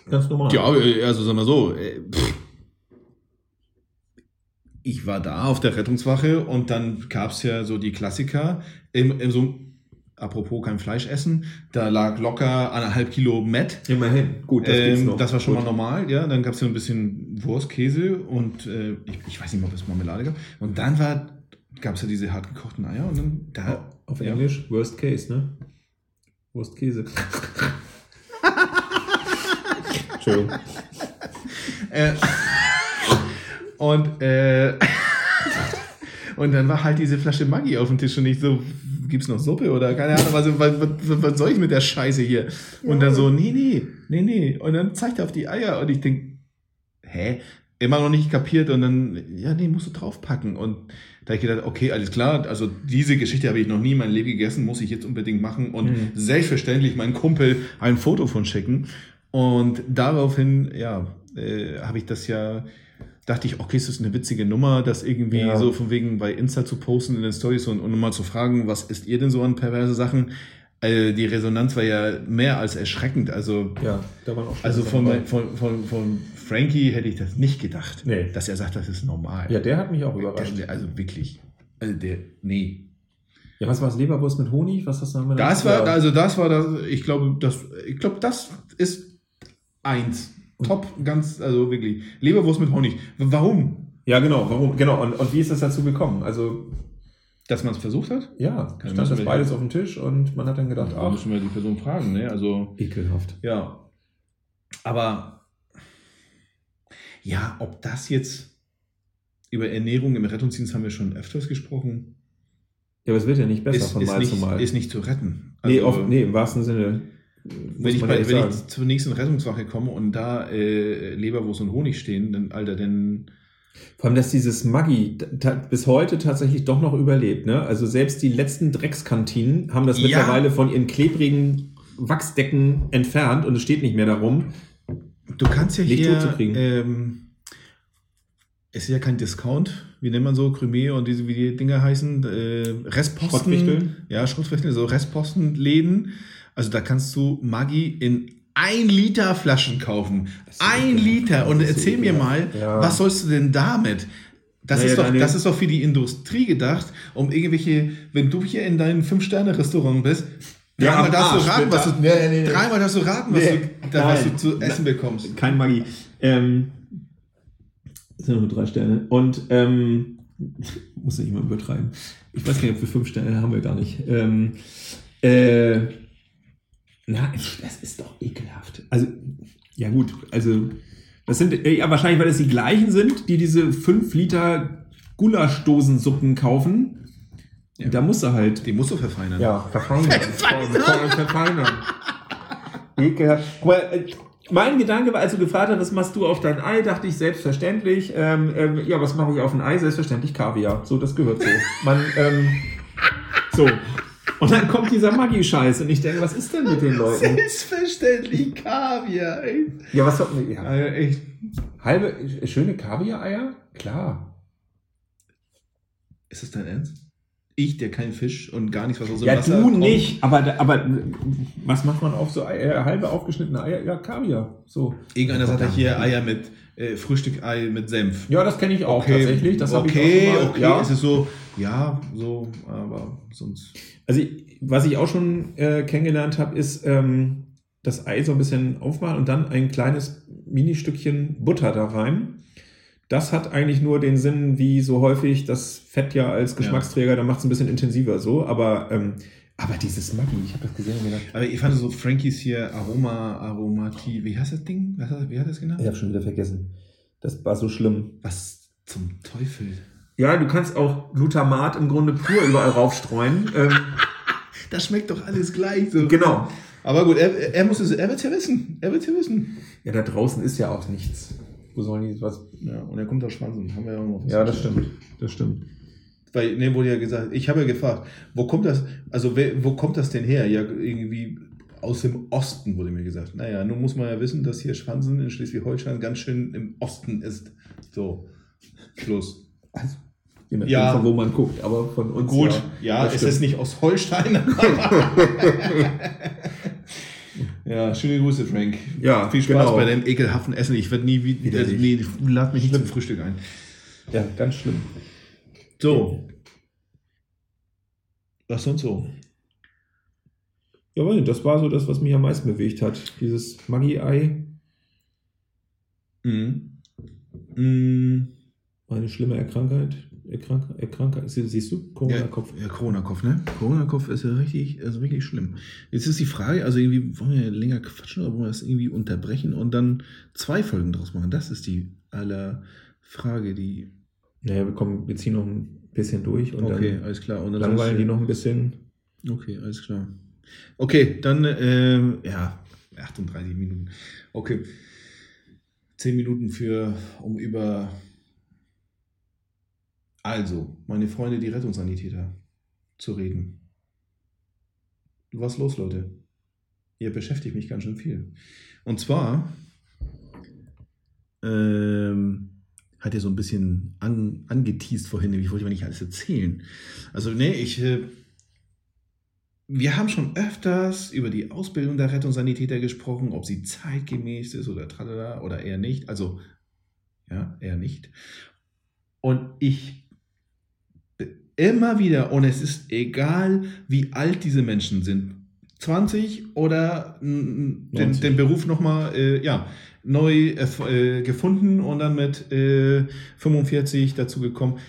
Ganz normal. Ja, also sagen wir so. äh, pff. Ich war da auf der Rettungswache und dann gab es ja so die Klassiker. Im, im so, apropos kein Fleisch essen, da lag locker anderthalb Kilo Met. Immerhin. Gut, das Ähm, noch. das war schon Gut. mal normal, ja. Dann gab es ja ein bisschen Wurst, Käse und äh, ich, ich weiß nicht mal, ob es Marmelade gab. Und dann war, gab es ja diese hart gekochten Eier und dann da. Auf ja. Englisch, Worst Case, ne? Worst Käse. Entschuldigung. Äh, und, äh, und dann war halt diese Flasche Maggi auf dem Tisch und ich so, gibt's noch Suppe oder keine Ahnung, was, was, was, was soll ich mit der Scheiße hier? Und dann so, nee, nee, nee, nee. Und dann zeigt er auf die Eier und ich denk, hä? Immer noch nicht kapiert und dann, ja, nee, musst du draufpacken. Und da ich gedacht, okay, alles klar, also diese Geschichte habe ich noch nie in meinem Leben gegessen, muss ich jetzt unbedingt machen und Mhm. selbstverständlich meinen Kumpel ein Foto von schicken. Und daraufhin, ja, äh, habe ich das ja, dachte ich, okay, es ist eine witzige Nummer, das irgendwie Ja. so von wegen bei Insta zu posten in den Stories und, und mal zu fragen, was isst ihr denn so an perverse Sachen? Äh, die Resonanz war ja mehr als erschreckend. Also, Ja, da waren auch also von, von, von, von Frankie hätte ich das nicht gedacht, Nee. dass er sagt, das ist normal. Ja, der hat mich auch überrascht. Der- also wirklich. Also der, nee. Ja, was war es? Leberwurst mit Honig? Was hast du damit? Das war, also das war das, ich glaube, das, ich glaube, das ist eins. Top, ganz, also wirklich. Leberwurst mit Honig. Warum? Ja, genau. Warum? Genau. Und, und wie ist das dazu gekommen? Also, Dass man es versucht hat? ja, stand das beides auf dem Tisch und man hat dann gedacht, Da ach, müssen wir die Person fragen, ne? Also, ekelhaft. ja. Aber, ja, ob das jetzt über Ernährung im Rettungsdienst haben wir schon öfters gesprochen. Ja, aber es wird ja nicht besser ist, von ist, Mal nicht, zu Mal. ist nicht zu retten. nee, Also, oft, nee, im wahrsten Sinne. Wenn ich, bei, wenn ich zur nächsten Rettungswache komme und da äh, Leberwurst und Honig stehen, dann, Alter, dann. Vor allem, dass dieses Maggi bis heute tatsächlich doch noch überlebt. Ne? Also selbst die letzten Dreckskantinen haben das Ja. mittlerweile von ihren klebrigen Wachsdecken entfernt und es steht nicht mehr darum. Du kannst ja Nicht hier. Ähm, es ist ja kein Discount, wie nennt man so, Cremé und diese, wie die Dinger heißen, äh, Restposten. Schrottwichteln? Ja, Schrottwichteln, so Restpostenläden. Also da kannst du Maggi in ein Liter Flaschen kaufen. Ein ekelhaft. Liter. Und erzähl mir mal. Ja. was sollst du denn damit? Das, Naja, ist doch, das ist doch für die Industrie gedacht, um irgendwelche, wenn du hier in deinem Fünf-Sterne-Restaurant bist, dreimal darfst Arsch, du raten, du, Nee, nee, nee. dreimal darfst du raten, was, du, da, was du zu essen bekommst. Kein Maggi. Ähm, das sind nur drei Sterne. Und ähm, muss nicht immer übertreiben. Ich weiß gar nicht, ob wir fünf Sterne haben wir gar nicht. Ähm, äh, na, das ist doch ekelhaft. Also, ja gut, also das sind äh, ja wahrscheinlich, weil es die gleichen sind, die diese 5 Liter Gulaschdosensuppen kaufen. Ja. Da musst du halt. Den musst du verfeinern. Ja, verfeinern. Verfeinern. verfeinern. Ekelhaft. Guck mal, äh, Mein Gedanke war, als du gefragt hast, was machst du auf dein Ei, dachte ich selbstverständlich, ähm, ähm, ja, was mache ich auf ein Ei? Selbstverständlich Kaviar. So, das gehört so. Man, ähm, so. Und dann kommt dieser Maggi-Scheiß und ich denke, was ist denn mit den Leuten? Selbstverständlich Kaviar, ey. Ja, was soll, ja. Also echt. Halbe, schöne Kaviar-Eier? Klar. Ist das dein Ernst? Ich, der kein Fisch und gar nichts, was aus dem Ja, Wasser du kommt. nicht, aber, aber was macht man auf so Eier, halbe aufgeschnittene Eier? Ja, Kaviar. So. Irgendeiner sagt ja hier Eier mit äh, Frühstück-Ei mit Senf. Ja, das kenne ich auch tatsächlich. Das okay, ich auch mal, okay. Ja. Es ist so, ja, so, aber sonst. Also, was ich auch schon äh, kennengelernt habe, ist ähm, das Ei so ein bisschen aufmachen und dann ein kleines Ministückchen Butter da rein. Das hat eigentlich nur den Sinn, wie so häufig das Fett ja als Geschmacksträger, da macht es ein bisschen intensiver so. Aber, ähm, aber dieses Maggi, ich habe das gesehen und gedacht, Aber ich fand so Frankies hier Aroma, Aromati, wie heißt das Ding? Was, hat- wie hat das genannt? ich habe schon wieder vergessen. Das war so schlimm. Was zum Teufel? Ja, du kannst auch Glutamat im Grunde pur überall raufstreuen. Ähm, Das schmeckt doch alles gleich so. genau. Aber gut, er, er muss es, er wird ja wissen. Er wird ja wissen. Ja, da draußen ist ja auch nichts. Wo sollen die was? Ja, und er kommt aus Schwanzen. Haben wir ja auch noch. Ja, das stimmt. Das stimmt. Weil, ne, wurde ja gesagt, ich habe ja gefragt, wo kommt das, also wer, wo kommt das denn her? Ja, irgendwie aus dem Osten, wurde mir gesagt. Naja, nun muss man ja wissen, dass hier Schwanzen in Schleswig-Holstein ganz schön im Osten ist. So, Schluss. Also, Ja. von wo man guckt, aber von uns. Gut, ja, das es stimmt. ist nicht aus Holstein. ja, schöne Grüße, Frank. Ja, Viel Spaß genau. bei deinem ekelhaften Essen. Ich werde nie wieder, Widerlich. nee, lad mich nicht zum Frühstück ein. Ja, ganz schlimm. So. Was sonst so? Ja, weiß nicht, das war so das, was mich am meisten bewegt hat. Dieses Maggi-Ei, Mhm. Mhm. eine schlimme Erkrankheit. Erkrank Erkrankheit. Sie- Siehst du? Corona-Kopf. Ja, Corona-Kopf, ne? Corona-Kopf ist ja richtig, also wirklich schlimm. Jetzt ist die Frage, also irgendwie wollen wir länger quatschen oder wollen wir das irgendwie unterbrechen und dann zwei Folgen draus machen? Das ist die aller Frage, die. Naja, wir kommen, wir ziehen noch ein bisschen durch und Okay, dann alles klar. Und dann langweilen die noch ein bisschen. Okay, alles klar. Okay, dann, ähm, ja, 38 Minuten. Okay. 10 Minuten für, um über. Also, meine Freunde, die Rettungssanitäter, zu reden. Was los, Leute? Ihr beschäftigt mich ganz schön viel. Und zwar ähm, hat er so ein bisschen an, angeteased vorhin, ich wollte aber nicht alles erzählen. Also, nee, ich. Äh, wir haben schon öfters über die Ausbildung der Rettungssanitäter gesprochen, ob sie zeitgemäß ist oder tralala oder eher nicht. Also, ja, eher nicht. Und ich immer wieder, und es ist egal, wie alt diese Menschen sind, 20 oder den, 90. den Beruf nochmal, äh, ja, neu äh, gefunden und dann mit äh, 45 dazu gekommen.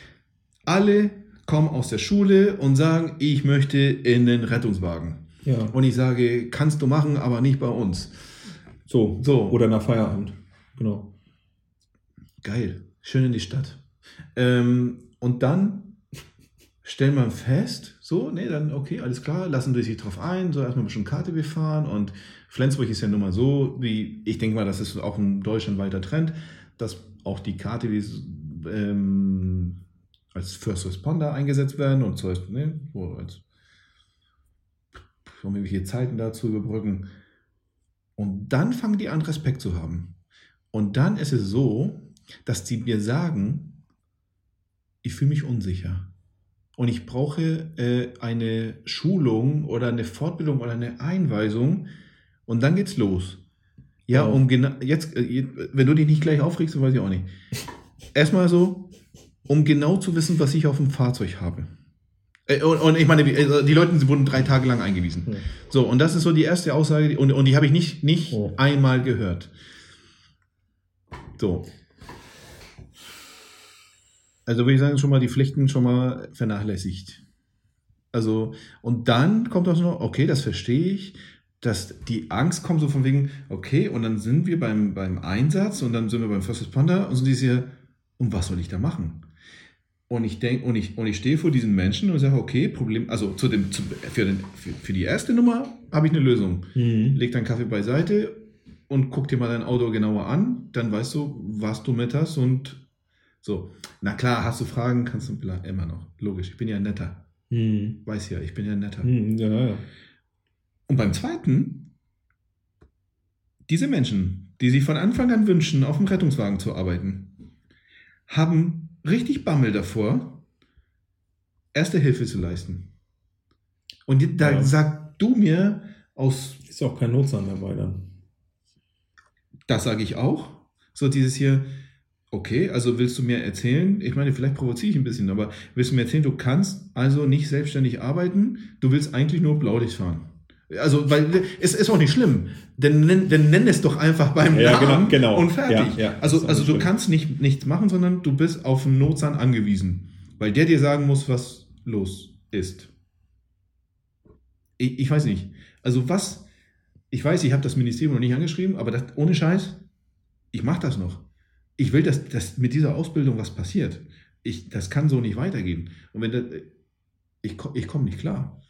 Alle kommen aus der Schule und sagen, ich möchte in den Rettungswagen. Ja. Und ich sage, kannst du machen, aber nicht bei uns. So. So. Oder nach Feierabend. Genau. Geil. Schön in die Stadt. Ähm, und dann stellen wir fest, so, nee, dann okay, alles klar, lassen wir sich drauf ein, so erstmal ein bisschen KTW fahren und Flensburg ist ja nun mal so, wie, ich denke mal, das ist auch ein deutschlandweiter Trend, dass auch die KTWs ähm, als First Responder eingesetzt werden und zuerst, ne, so als um irgendwelche Zeiten da zu überbrücken. Und dann fangen die an, Respekt zu haben. Und dann ist es so, dass die mir sagen, ich fühle mich unsicher. Und ich brauche äh, eine Schulung oder eine Fortbildung oder eine Einweisung. Und dann geht's los. Ja, um genau, jetzt, äh, wenn du dich nicht gleich aufregst, dann weiß ich auch nicht. Erstmal so, um genau zu wissen, was ich auf dem Fahrzeug habe. Äh, Und, und ich meine, also die Leute wurden drei Tage lang eingewiesen. Ja. So, und das ist so die erste Aussage, und, und die habe ich nicht, nicht Oh. einmal gehört. So. Also würde ich sagen, schon mal die Pflichten schon mal vernachlässigt. Also, und dann kommt auch noch, okay, das verstehe ich, dass die Angst kommt so von wegen, okay, und dann sind wir beim, beim Einsatz und dann sind wir beim First Responder und so dieses hier, und was soll ich da machen? Und ich denke, und ich, und ich stehe vor diesen Menschen und sage, okay, Problem, also zu dem, zu, für, den, für, für die erste Nummer habe ich eine Lösung. Mhm. Leg deinen Kaffee beiseite und guck dir mal dein Auto genauer an, dann weißt du, was du mit hast und so. Na klar, hast du Fragen, kannst du immer noch. Logisch, ich bin ja netter. Mhm. Weiß ja, ich bin ja netter. Mhm. Ja, ja. Und beim zweiten, diese Menschen, die sich von Anfang an wünschen, auf dem Rettungswagen zu arbeiten, haben richtig Bammel davor, erste Hilfe zu leisten. Und da Ja. sag du mir aus Ist auch kein Notsan dabei dann. Das sage ich auch. So dieses hier, okay, also willst du mir erzählen, ich meine, vielleicht provoziere ich ein bisschen, aber willst du mir erzählen, du kannst also nicht selbstständig arbeiten, du willst eigentlich nur Blaulicht fahren. Also, weil es ist auch nicht schlimm, denn, nenn- denn nenn es doch einfach beim Ja, genau, Namen genau. und fertig. Ja, ja, also, also du schlimm. kannst nicht nichts machen, sondern du bist auf einen Notzahn angewiesen, weil der dir sagen muss, was los ist. Ich, ich weiß nicht. Also was, ich weiß, ich habe das Ministerium noch nicht angeschrieben, aber das, ohne Scheiß, ich mache das noch. Ich will, dass, dass mit dieser Ausbildung was passiert. Ich, das kann so nicht weitergehen. Und wenn das, ich, ich komme nicht klar.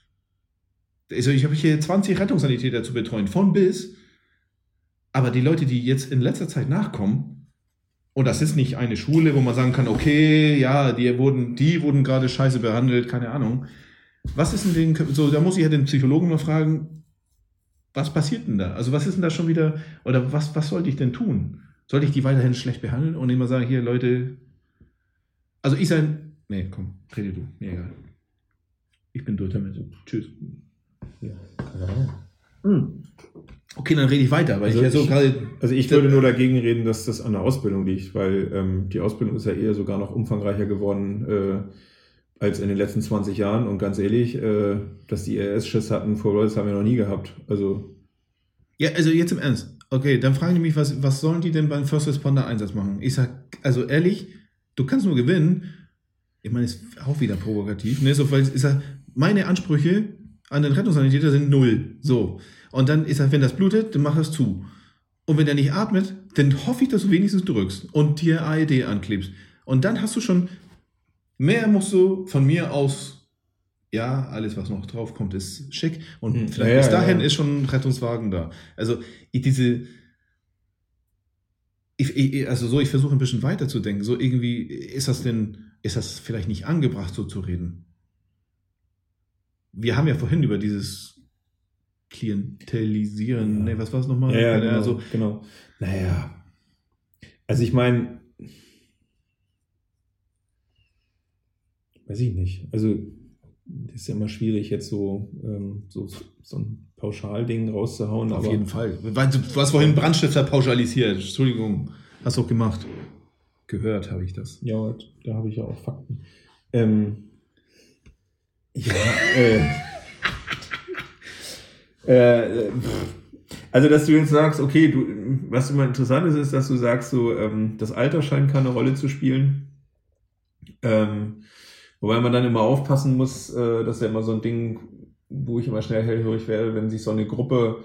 Also ich habe hier 20 Rettungssanitäter zu betreuen, von bis. Aber die Leute, die jetzt in letzter Zeit nachkommen, und das ist nicht eine Schule, wo man sagen kann, okay, ja, die wurden, die wurden gerade scheiße behandelt, keine Ahnung. Was ist denn den, so, da muss ich ja den Psychologen mal fragen, was passiert denn da? Also was ist denn da schon wieder, oder was, was sollte ich denn tun? Sollte ich die weiterhin schlecht behandeln und immer sagen, hier Leute, also ich sein, nee, komm, rede du, mir egal. Ich bin durch damit. Tschüss. Ja, keine Ahnung. Okay, dann rede ich weiter, weil Also ich ja so ich- gerade, Also ich würde nur dagegen reden, dass das an der Ausbildung liegt, weil ähm, die Ausbildung ist ja eher sogar noch umfangreicher geworden äh, als in den letzten 20 Jahren. Und ganz ehrlich, äh, dass die RS-Schiss hatten vor Leute, das haben wir noch nie gehabt. Also ja, also jetzt im Ernst. Okay, dann fragen die mich, was, was sollen die denn beim First Responder Einsatz machen? Ich sag, also ehrlich, du kannst nur gewinnen. Ich meine, ist auch wieder provokativ, ne? So, weil ich sag, meine Ansprüche an den Rettungssanitäter sind null. So. Und dann ist er, wenn das blutet, dann mach es zu. Und wenn der nicht atmet, dann hoffe ich, dass du wenigstens drückst und dir AED anklebst. Und dann hast du schon, mehr musst du von mir aus, ja, alles, was noch drauf kommt, ist schick. Und Hm, vielleicht ja, bis dahin ja. ist schon ein Rettungswagen da. Also, ich, diese, ich, ich, also so, ich versuche ein bisschen weiterzudenken. So irgendwie, ist das denn, ist das vielleicht nicht angebracht, so zu reden? Wir haben ja vorhin über dieses Klientelisieren, Ja. ne, was war es nochmal? ja, genau, Also, genau. Naja, also ich meine, weiß ich nicht. Also ist ja immer schwierig, jetzt so, ähm, so, so ein Pauschalding rauszuhauen. auf jeden Fall. Du, hast vorhin Brandstifter pauschalisiert. Entschuldigung. Hast du auch gemacht. Gehört habe ich das. Ja, da habe ich ja auch Fakten. Ähm, ja, äh, äh, also dass du jetzt sagst, okay, du, was immer interessant ist, ist, dass du sagst, so ähm, das Alter scheint keine Rolle zu spielen. Ähm, wobei man dann immer aufpassen muss, äh, das ist ja immer so ein Ding, wo ich immer schnell hellhörig werde, wenn sich so eine Gruppe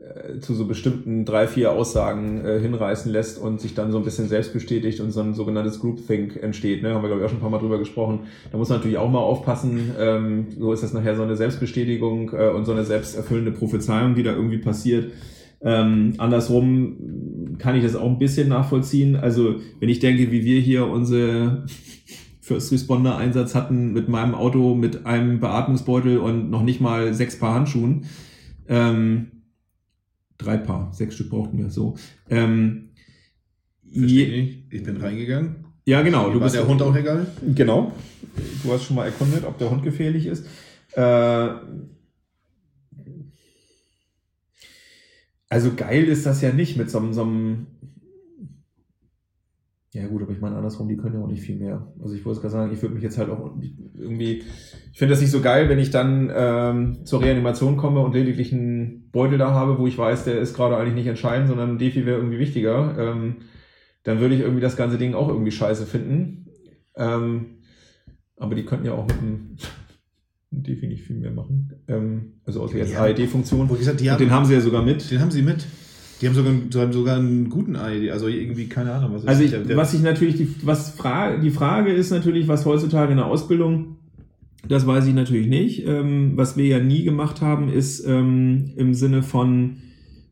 äh, zu so bestimmten drei, vier Aussagen äh, hinreißen lässt und sich dann so ein bisschen selbst bestätigt und so ein sogenanntes Groupthink entsteht. Ne? Haben wir, glaube ich, auch schon ein paar Mal drüber gesprochen. Da muss man natürlich auch mal aufpassen. Ähm, so ist das nachher so eine Selbstbestätigung äh, und so eine selbsterfüllende Prophezeiung, die da irgendwie passiert. Ähm, andersrum kann ich das auch ein bisschen nachvollziehen. Also wenn ich denke, wie wir hier unsere First Responder Einsatz hatten mit meinem Auto, mit einem Beatmungsbeutel und noch nicht mal sechs Paar Handschuhen. Ähm, drei Paar, sechs Stück brauchten wir so. Ähm, je, ich. Ich bin reingegangen. ja, genau. War der Hund auch egal? Genau. Du hast schon mal erkundet, ob der Hund gefährlich ist. Äh, also geil ist das ja nicht mit so, so einem. Ja gut, aber ich meine andersrum, die können ja auch nicht viel mehr. Also ich wollte gerade sagen, ich würde mich jetzt halt auch irgendwie. Ich finde das nicht so geil, wenn ich dann ähm, zur Reanimation komme und lediglich einen Beutel da habe, wo ich weiß, der ist gerade eigentlich nicht entscheidend, sondern ein Defi wäre irgendwie wichtiger. Ähm, dann würde ich irgendwie das ganze Ding auch irgendwie scheiße finden. Ähm, aber die könnten ja auch mit einem Defi nicht viel mehr machen. Ähm, also aus jetzt Ja. AED-Funktion. Wo ich gesagt, die Und den haben sie ja sogar mit. den haben sie mit. Die haben sogar, die haben sogar einen guten ID, also irgendwie, keine Ahnung, was ist Also ich, der, der, was ich natürlich, die, was Fra die Frage ist natürlich, was heutzutage in der Ausbildung, das weiß ich natürlich nicht. Ähm, was wir ja nie gemacht haben, ist ähm, im Sinne von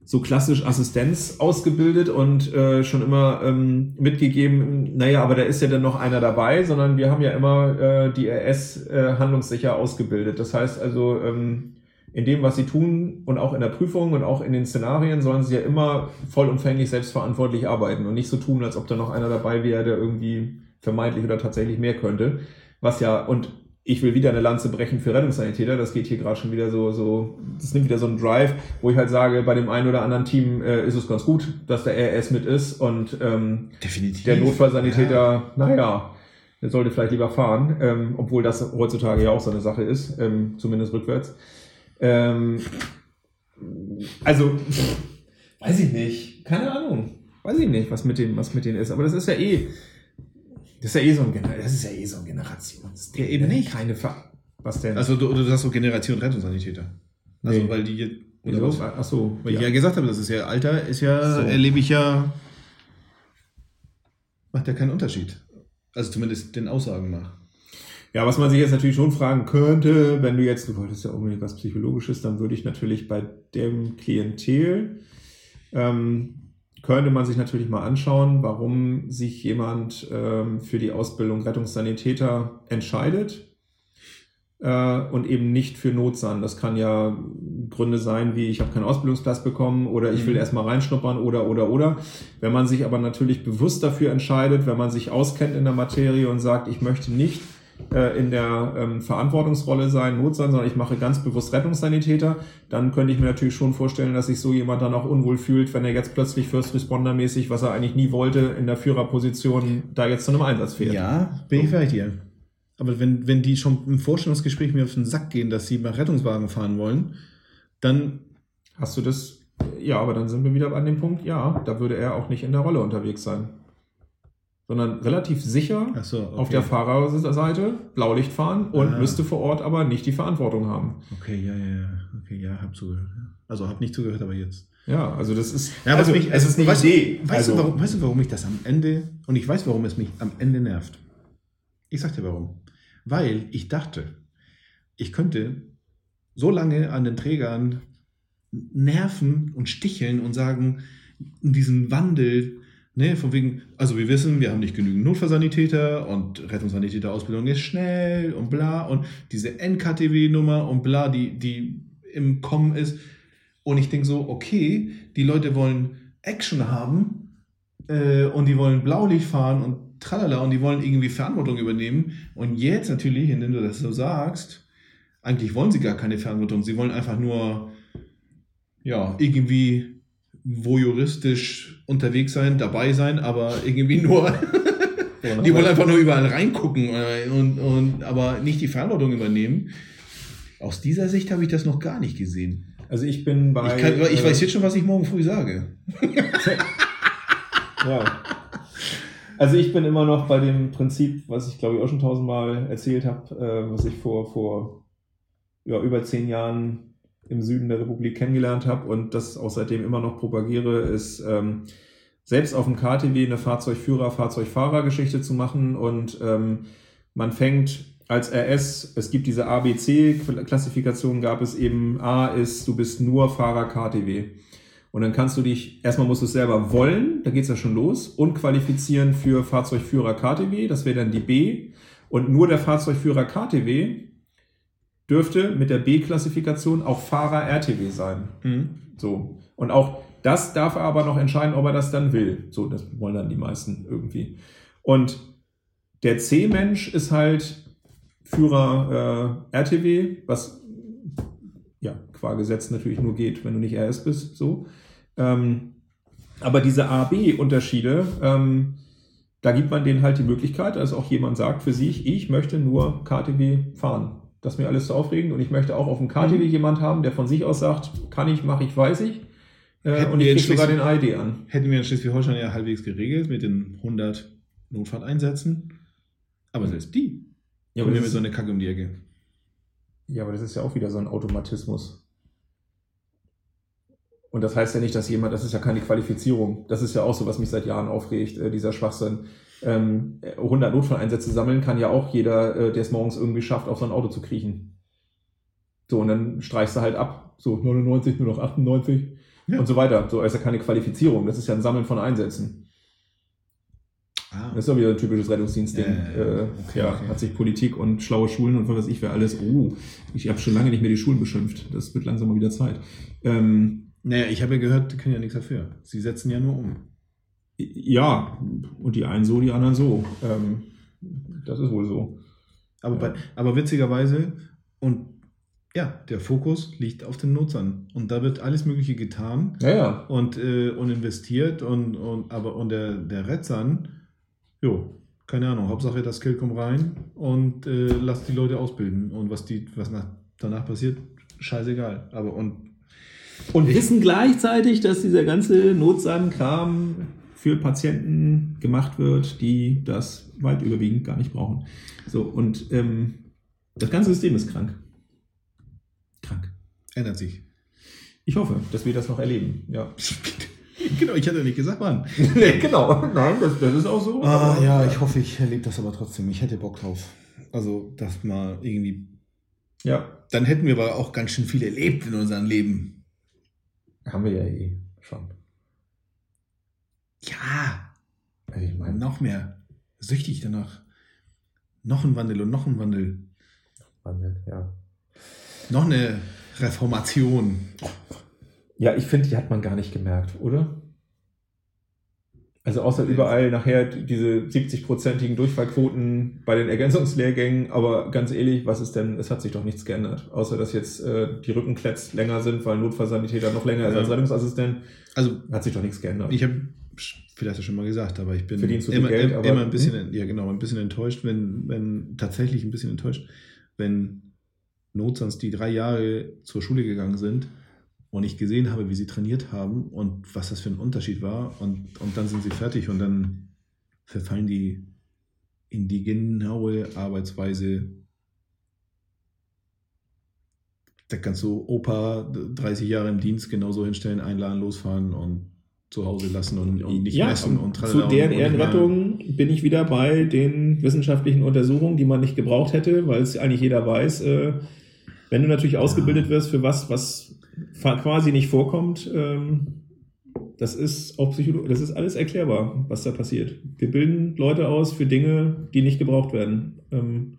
so klassisch Assistenz ausgebildet und äh, schon immer ähm, mitgegeben, naja, aber da ist ja dann noch einer dabei, sondern wir haben ja immer äh, die RS äh, handlungssicher ausgebildet. Das heißt also, ähm, in dem, was sie tun und auch in der Prüfung und auch in den Szenarien sollen sie ja immer vollumfänglich selbstverantwortlich arbeiten und nicht so tun, als ob da noch einer dabei wäre, der irgendwie vermeintlich oder tatsächlich mehr könnte. Was ja, und ich will wieder eine Lanze brechen für Rettungssanitäter, das geht hier gerade schon wieder so, so, das nimmt wieder so einen Drive, wo ich halt sage, bei dem einen oder anderen Team äh, ist es ganz gut, dass der RS mit ist und ähm, definitiv. der Notfallsanitäter, naja, der sollte vielleicht lieber fahren, ähm, obwohl das heutzutage ja auch so eine Sache ist, ähm, zumindest rückwärts. Ähm, also, weiß ich nicht. Keine Ahnung. Weiß ich nicht, was mit dem, was mit denen ist. Aber das ist ja eh, das ist ja eh so ein, Gener das ist ja eh so ein Generationsding. Ja, eben nicht. Keine Ver Was denn? Also du, du sagst so Generation Rettungssanitäter. Also Nee. weil die jetzt- oder Wieso? was? Ach so. Weil ich ja gesagt habe, das ist ja Alter, ist ja, So. erlebe ich ja, macht ja keinen Unterschied. Also zumindest den Aussagen nach. Ja, was man sich jetzt natürlich schon fragen könnte, wenn du jetzt, du wolltest ja unbedingt was Psychologisches, dann würde ich natürlich bei dem Klientel, ähm, könnte man sich natürlich mal anschauen, warum sich jemand ähm, für die Ausbildung Rettungssanitäter entscheidet äh, und eben nicht für Notsan. Das kann ja Gründe sein, wie ich habe keinen Ausbildungsplatz bekommen oder ich will Mhm. erstmal reinschnuppern oder oder oder. Wenn man sich aber natürlich bewusst dafür entscheidet, wenn man sich auskennt in der Materie und sagt, ich möchte nicht äh, in der ähm, Verantwortungsrolle sein, Notsan, sondern ich mache ganz bewusst Rettungssanitäter, dann könnte ich mir natürlich schon vorstellen, dass sich so jemand dann auch unwohl fühlt, wenn er jetzt plötzlich First Responder mäßig, was er eigentlich nie wollte, in der Führerposition da jetzt zu einem Einsatz fährt. Ja, bin ich bei dir. Aber wenn, wenn die schon im Vorstellungsgespräch mir auf den Sack gehen, dass sie mal Rettungswagen fahren wollen, dann Hast du das? Ja, aber dann sind wir wieder an dem Punkt, ja, da würde er auch nicht in der Rolle unterwegs sein. Sondern relativ sicher so, okay. auf der Fahrerseite Blaulicht fahren und Ah. müsste vor Ort aber nicht die Verantwortung haben. Okay, ja, ja, ja. Okay, ja, hab zugehört. Also hab nicht zugehört, aber jetzt. Ja, also das ist, Ja, also, mich, es ist eine weißt, Idee. Weißt, also, du, warum, weißt du, warum mich das am Ende, und ich weiß, warum es mich am Ende nervt. Ich sag dir warum. Weil ich dachte, ich könnte so lange an den Trägern nerven und sticheln und sagen, diesen Wandel, ne, von wegen, also wir wissen, wir haben nicht genügend Notfallsanitäter und Rettungssanitäterausbildung ist schnell und bla und diese NKTW-Nummer und bla, die, die im Kommen ist. Und ich denke so, okay, die Leute wollen Action haben äh, und die wollen Blaulicht fahren und tralala und die wollen irgendwie Verantwortung übernehmen. Und jetzt natürlich, indem du das so sagst, eigentlich wollen sie gar keine Verantwortung. Sie wollen einfach nur, ja, irgendwie voyeuristisch unterwegs sein, dabei sein, aber irgendwie nur, die wollen einfach nur überall reingucken äh, und, und aber nicht die Verantwortung übernehmen. Aus dieser Sicht habe ich das noch gar nicht gesehen. also ich bin bei. Ich, kann, ich äh, weiß jetzt schon, was ich morgen früh sage. Ja. Also ich bin immer noch bei dem Prinzip, was ich glaube ich auch schon tausendmal erzählt habe, äh, was ich vor, vor ja, über zehn Jahren im Süden der Republik kennengelernt habe und das auch seitdem immer noch propagiere, ist ähm, selbst auf dem KTW eine Fahrzeugführer, Fahrzeugfahrer-Geschichte zu machen und ähm, man fängt als RS, es gibt diese ABC-Klassifikation, gab es eben, A ist, du bist nur Fahrer KTW. Und dann kannst du dich, erstmal musst du es selber wollen, da geht's ja schon los, und qualifizieren für Fahrzeugführer KTW, das wäre dann die B. Und nur der Fahrzeugführer KTW dürfte mit der B-Klassifikation auch Fahrer RTW sein. So. Und auch das darf er aber noch entscheiden, ob er das dann will. So, das wollen dann die meisten irgendwie. Und der C-Mensch ist halt Führer äh, RTW, was ja qua Gesetz natürlich nur geht, wenn du nicht RS bist. So. Ähm, aber diese A-B-Unterschiede, ähm, da gibt man denen halt die Möglichkeit, dass auch jemand sagt für sich, ich möchte nur KTW fahren. Das ist mir alles zu aufregend und ich möchte auch auf dem KTW Mhm. jemand haben, der von sich aus sagt, kann ich, mache ich, weiß ich. Äh, und ich kriege sogar den ID an. Hätten wir in Schleswig-Holstein ja halbwegs geregelt mit den 100 Notfalleinsätzen. Aber selbst die Ja kommen aber, mir mit so eine Kacke um die Ecke. ja, aber das ist ja auch wieder so ein Automatismus. Und das heißt ja nicht, dass jemand, das ist ja keine Qualifizierung. Das ist ja auch so, was mich seit Jahren aufregt, äh, dieser Schwachsinn. Ähm, 100 Notfalleinsätze sammeln kann ja auch jeder, äh, der es morgens irgendwie schafft, auf so ein Auto zu kriechen. So, und dann streichst du halt ab. So, 99, nur noch 98 Ja. und so weiter. So, ist ja keine Qualifizierung. Das ist ja ein Sammeln von Einsätzen. Ah, Das ist doch wieder ein typisches Rettungsdienstding. Ja, ja, ja. Äh, Okay, ja, okay. hat sich Politik und schlaue Schulen und was weiß ich wer alles. Oh, ich habe schon lange nicht mehr die Schulen beschimpft. Das wird langsam mal wieder Zeit. Ähm, naja, ich habe ja gehört, die können ja nichts dafür. Sie setzen ja nur um. Ja, und die einen so, die anderen so. Ähm, das ist wohl so. Aber, Ja. bei, aber witzigerweise, und ja, der Fokus liegt auf den Nutzern. Und da wird alles Mögliche getan Ja, ja. und, äh, und investiert. Und, und, aber und der, der Retzern, jo, keine Ahnung, Hauptsache das Geld kommt rein und äh, lasst die Leute ausbilden. Und was, die, was nach, danach passiert, scheißegal. Aber und Und wissen gleichzeitig, dass dieser ganze Notsan-Kram für Patienten gemacht wird, die das weit überwiegend gar nicht brauchen. So, und ähm, das ganze System ist krank. Krank. ändert sich. Ich hoffe, dass wir das noch erleben. Ja. genau, ich hatte nicht gesagt, wann. nee, genau. Nein, das, das ist auch so. Ah, aber- ja, ich hoffe, ich erlebe das aber trotzdem. Ich hätte Bock drauf. Also, das mal irgendwie. Ja, Dann hätten wir aber auch ganz schön viel erlebt in unserem Leben. haben wir ja eh schon. Ja, Also ich meine, noch mehr. Süchtig danach. Noch ein Wandel und noch ein Wandel. Wandel, ja. Noch eine Reformation. Ja, ich finde, die hat man gar nicht gemerkt, oder? Also außer überall nachher diese 70-prozentigen Durchfallquoten bei den Ergänzungslehrgängen, aber ganz ehrlich, was ist denn, es hat sich doch nichts geändert, außer dass jetzt äh, die Rückenkletts länger sind, weil Notfallsanitäter noch länger ist Ja. als Rettungsassistent, Also, hat sich doch nichts geändert. ich habe vielleicht ja schon mal gesagt, aber ich bin immer, Geld, immer, aber- immer ein bisschen, ja genau, ein bisschen enttäuscht, wenn, wenn tatsächlich ein bisschen enttäuscht, wenn Notsans, die drei Jahre zur Schule gegangen sind und ich gesehen habe, wie sie trainiert haben und was das für ein Unterschied war und, und dann sind sie fertig und dann verfallen die in die genaue Arbeitsweise. Da kannst du Opa 30 Jahre im Dienst genauso hinstellen, einladen, losfahren und zu Hause lassen und, und nicht messen und zu deren und- Ehrenrettung bin ich wieder bei den wissenschaftlichen Untersuchungen, die man nicht gebraucht hätte, weil es eigentlich jeder weiß, äh, wenn du natürlich ausgebildet wirst für was, was quasi nicht vorkommt, ähm, das ist auch Psycholo das ist alles erklärbar, was da passiert. Wir bilden Leute aus für Dinge, die nicht gebraucht werden. Ähm,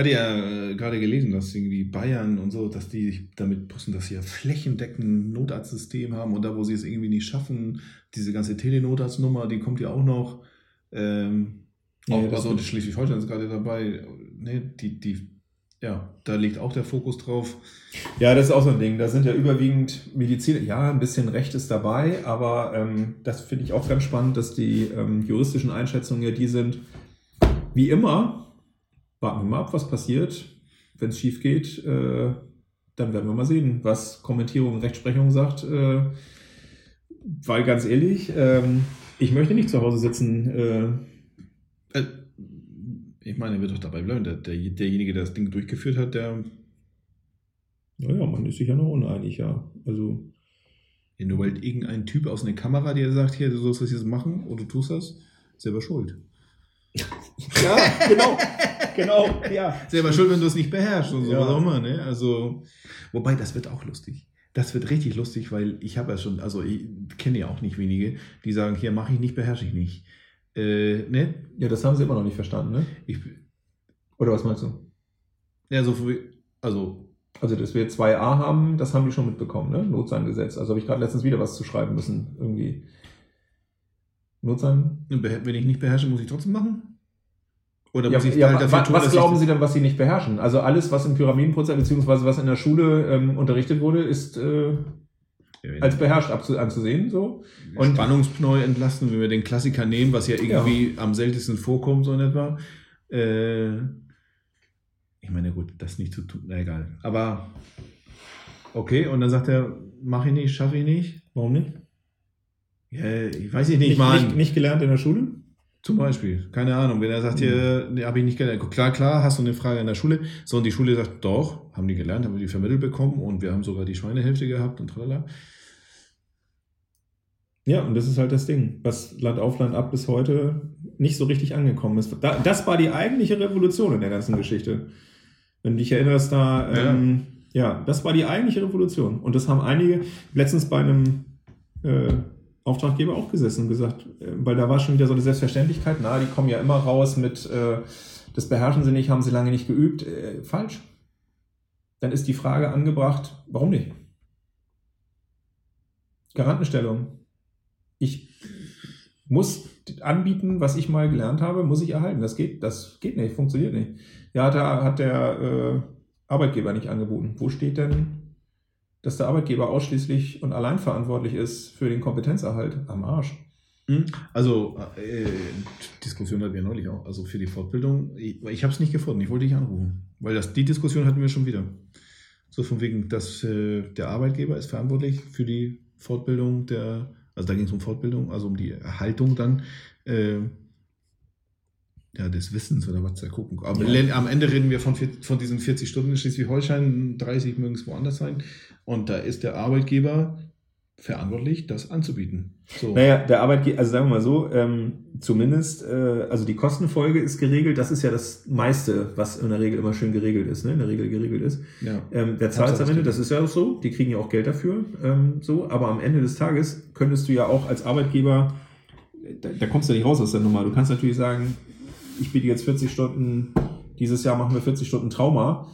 Hatte ja äh, gerade gelesen, dass irgendwie Bayern und so, dass die sich damit brüsten, dass sie ja flächendeckend ein Notarztsystem haben und da, wo sie es irgendwie nicht schaffen, diese ganze Telenotarztnummer, die kommt ja auch noch. Ähm, Ja, auch, also. Schleswig-Holstein ist gerade dabei. Ne, die, die, ja, da liegt auch der Fokus drauf. Ja, das ist auch so ein Ding. Da sind ja überwiegend Mediziner. Ja, ein bisschen Recht ist dabei, aber ähm, das finde ich auch ganz spannend, dass die ähm, juristischen Einschätzungen ja die sind. Wie immer, warten wir mal ab, was passiert. Wenn es schief geht, äh, dann werden wir mal sehen, was Kommentierung und Rechtsprechung sagt. Äh, weil ganz ehrlich, ähm, ich möchte nicht zu Hause sitzen. Äh, Äh, ich meine, er wird doch dabei bleiben. Der, der, derjenige, der das Ding durchgeführt hat, der, naja, man ist sich ja noch uneinig, ja. Also, nur weil irgendein Typ aus einer Kamera dir sagt, hier, du sollst das jetzt machen und du tust das, selber schuld. ja, genau, genau, ja. Selber schuld, wenn du es nicht beherrschst und so Ja. was auch immer, ne? Also, wobei, das wird auch lustig. Das wird richtig lustig, weil ich habe ja schon, also ich kenne ja auch nicht wenige, die sagen, hier mache ich nicht, beherrsche ich nicht. Äh, ne? Ja, das haben sie immer noch nicht verstanden, ne? Ich, Oder was meinst du? ja, so also, Also, dass wir 2a haben, das haben die schon mitbekommen, ne? Notsangesetz. Also habe ich gerade letztens wieder was zu schreiben müssen, irgendwie. Notsan? wenn ich nicht beherrsche, muss ich trotzdem machen? Oder Ja, muss ich ja, halt wa- tun, was glauben Sie denn, was Sie nicht beherrschen? Also alles, was im Pyramidenprozess beziehungsweise was in der Schule ähm, unterrichtet wurde, ist äh, als beherrscht anzusehen. So. und Spannungspneu entlasten, wenn wir den Klassiker nehmen, was ja irgendwie am seltensten vorkommt, so in etwa. Äh, ich meine, gut, das nicht zu tun, na egal. Aber okay, und dann sagt er, mach ich nicht, schaffe ich nicht. Warum nicht? Ja, ich weiß ich nicht, Nicht, Mann. nicht, nicht gelernt in der Schule? Zum Beispiel, keine Ahnung, wenn er sagt, hier, nee, habe ich nicht gelernt. Klar, klar, hast du eine Frage in der Schule. So, und die Schule sagt, doch, haben die gelernt, haben wir die vermittelt bekommen und wir haben sogar die Schweinehälfte gehabt und tralala. Ja, und das ist halt das Ding, was Land auf Land ab bis heute nicht so richtig angekommen ist. Da, das war die eigentliche Revolution in der ganzen Geschichte. Wenn du dich erinnerst, da, Ja. ähm, ja, das war die eigentliche Revolution. Und das haben einige letztens bei einem äh, Auftraggeber auch gesessen und gesagt, äh, weil da war schon wieder so eine Selbstverständlichkeit, na, die kommen ja immer raus mit, äh, das beherrschen sie nicht, haben sie lange nicht geübt. Äh, falsch. Dann ist die Frage angebracht, warum nicht? Garantenstellung. Ich muss anbieten, was ich mal gelernt habe, muss ich erhalten. Das geht, das geht nicht, funktioniert nicht. Ja, der, hat der äh, Arbeitgeber nicht angeboten. Wo steht denn, dass der Arbeitgeber ausschließlich und allein verantwortlich ist für den Kompetenzerhalt? Am Arsch. Hm? Also, äh, Diskussion hatten wir neulich auch. Also für die Fortbildung. Ich, ich habe es nicht gefunden. Ich wollte dich anrufen. Weil das, die Diskussion hatten wir schon wieder. So von wegen, dass äh, der Arbeitgeber ist verantwortlich für die Fortbildung der, also da ging es um Fortbildung, also um die Erhaltung dann äh, ja, des Wissens oder was da gucken. Aber Ja. am Ende reden wir von, von diesen 40 Stunden in Schleswig-Holstein, 30 mögen es woanders sein. Und da ist der Arbeitgeber verantwortlich, das anzubieten. So. Naja, der Arbeitgeber, also sagen wir mal so, ähm, zumindest, äh, also die Kostenfolge ist geregelt, das ist ja das meiste, was in der Regel immer schön geregelt ist, ne? in der Regel geregelt ist. Ja. Ähm, wer zahlt am Ende? Das ist ja auch so, die kriegen ja auch Geld dafür, ähm, so, aber am Ende des Tages könntest du ja auch als Arbeitgeber, da, da kommst du nicht raus aus der Nummer, du kannst natürlich sagen, ich biete jetzt 40 Stunden, dieses Jahr machen wir 40 Stunden Trauma.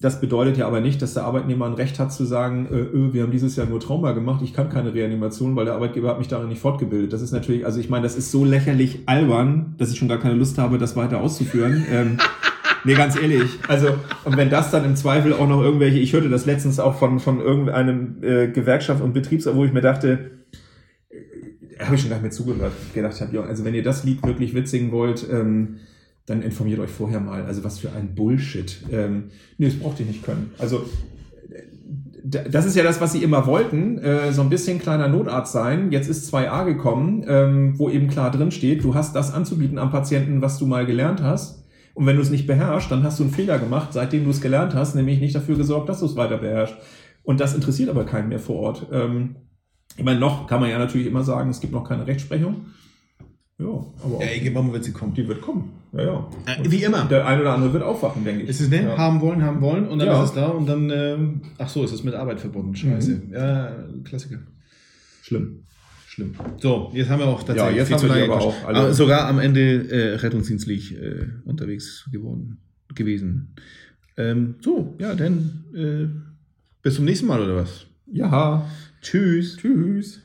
Das bedeutet ja aber nicht, dass der Arbeitnehmer ein Recht hat zu sagen, äh, äh, wir haben dieses Jahr nur Trauma gemacht, ich kann keine Reanimation, weil der Arbeitgeber hat mich darin nicht fortgebildet. Das ist natürlich, also ich meine, das ist so lächerlich albern, dass ich schon gar keine Lust habe, das weiter auszuführen. ähm, nee, ganz ehrlich. Also, und wenn das dann im Zweifel auch noch irgendwelche, ich hörte das letztens auch von, von irgendeinem äh, Gewerkschaft und Betriebs, wo ich mir dachte, habe ich schon gar nicht mehr zugehört. Gedacht habe, ja, also wenn ihr das Lied wirklich witzingen wollt, ähm, dann informiert euch vorher mal. Also was für ein Bullshit. Ähm, nee, das braucht ihr nicht können. Also äh, das ist ja das, was sie immer wollten, äh, so ein bisschen kleiner Notarzt sein. Jetzt ist 2a gekommen, ähm, wo eben klar drin steht, du hast das anzubieten am Patienten, was du mal gelernt hast. Und wenn du es nicht beherrschst, dann hast du einen Fehler gemacht, seitdem du es gelernt hast, nämlich nicht dafür gesorgt, dass du es weiter beherrschst. Und das interessiert aber keinen mehr vor Ort. Ähm, ich meine, noch kann man ja natürlich immer sagen, es gibt noch keine Rechtsprechung. Ja, aber Ja, irgendwann wird sie kommen. die wird kommen. Ja, ja. Äh, wie immer. Der ein oder andere wird aufwachen, denke ich. Es ist ne? Ja. Haben wollen, haben wollen und dann Ja. ist es da und dann, ähm, ach so, ist es mit Arbeit verbunden. Scheiße. Ja, Klassiker. Schlimm. Schlimm. So, jetzt haben wir auch tatsächlich Ja, jetzt viel haben wir aber auch alle- Aber sogar am Ende äh, rettungsdienstlich äh, unterwegs geworden, gewesen. Ähm, so, ja, dann äh, bis zum nächsten Mal oder was? Ja. Tschüss. Tschüss.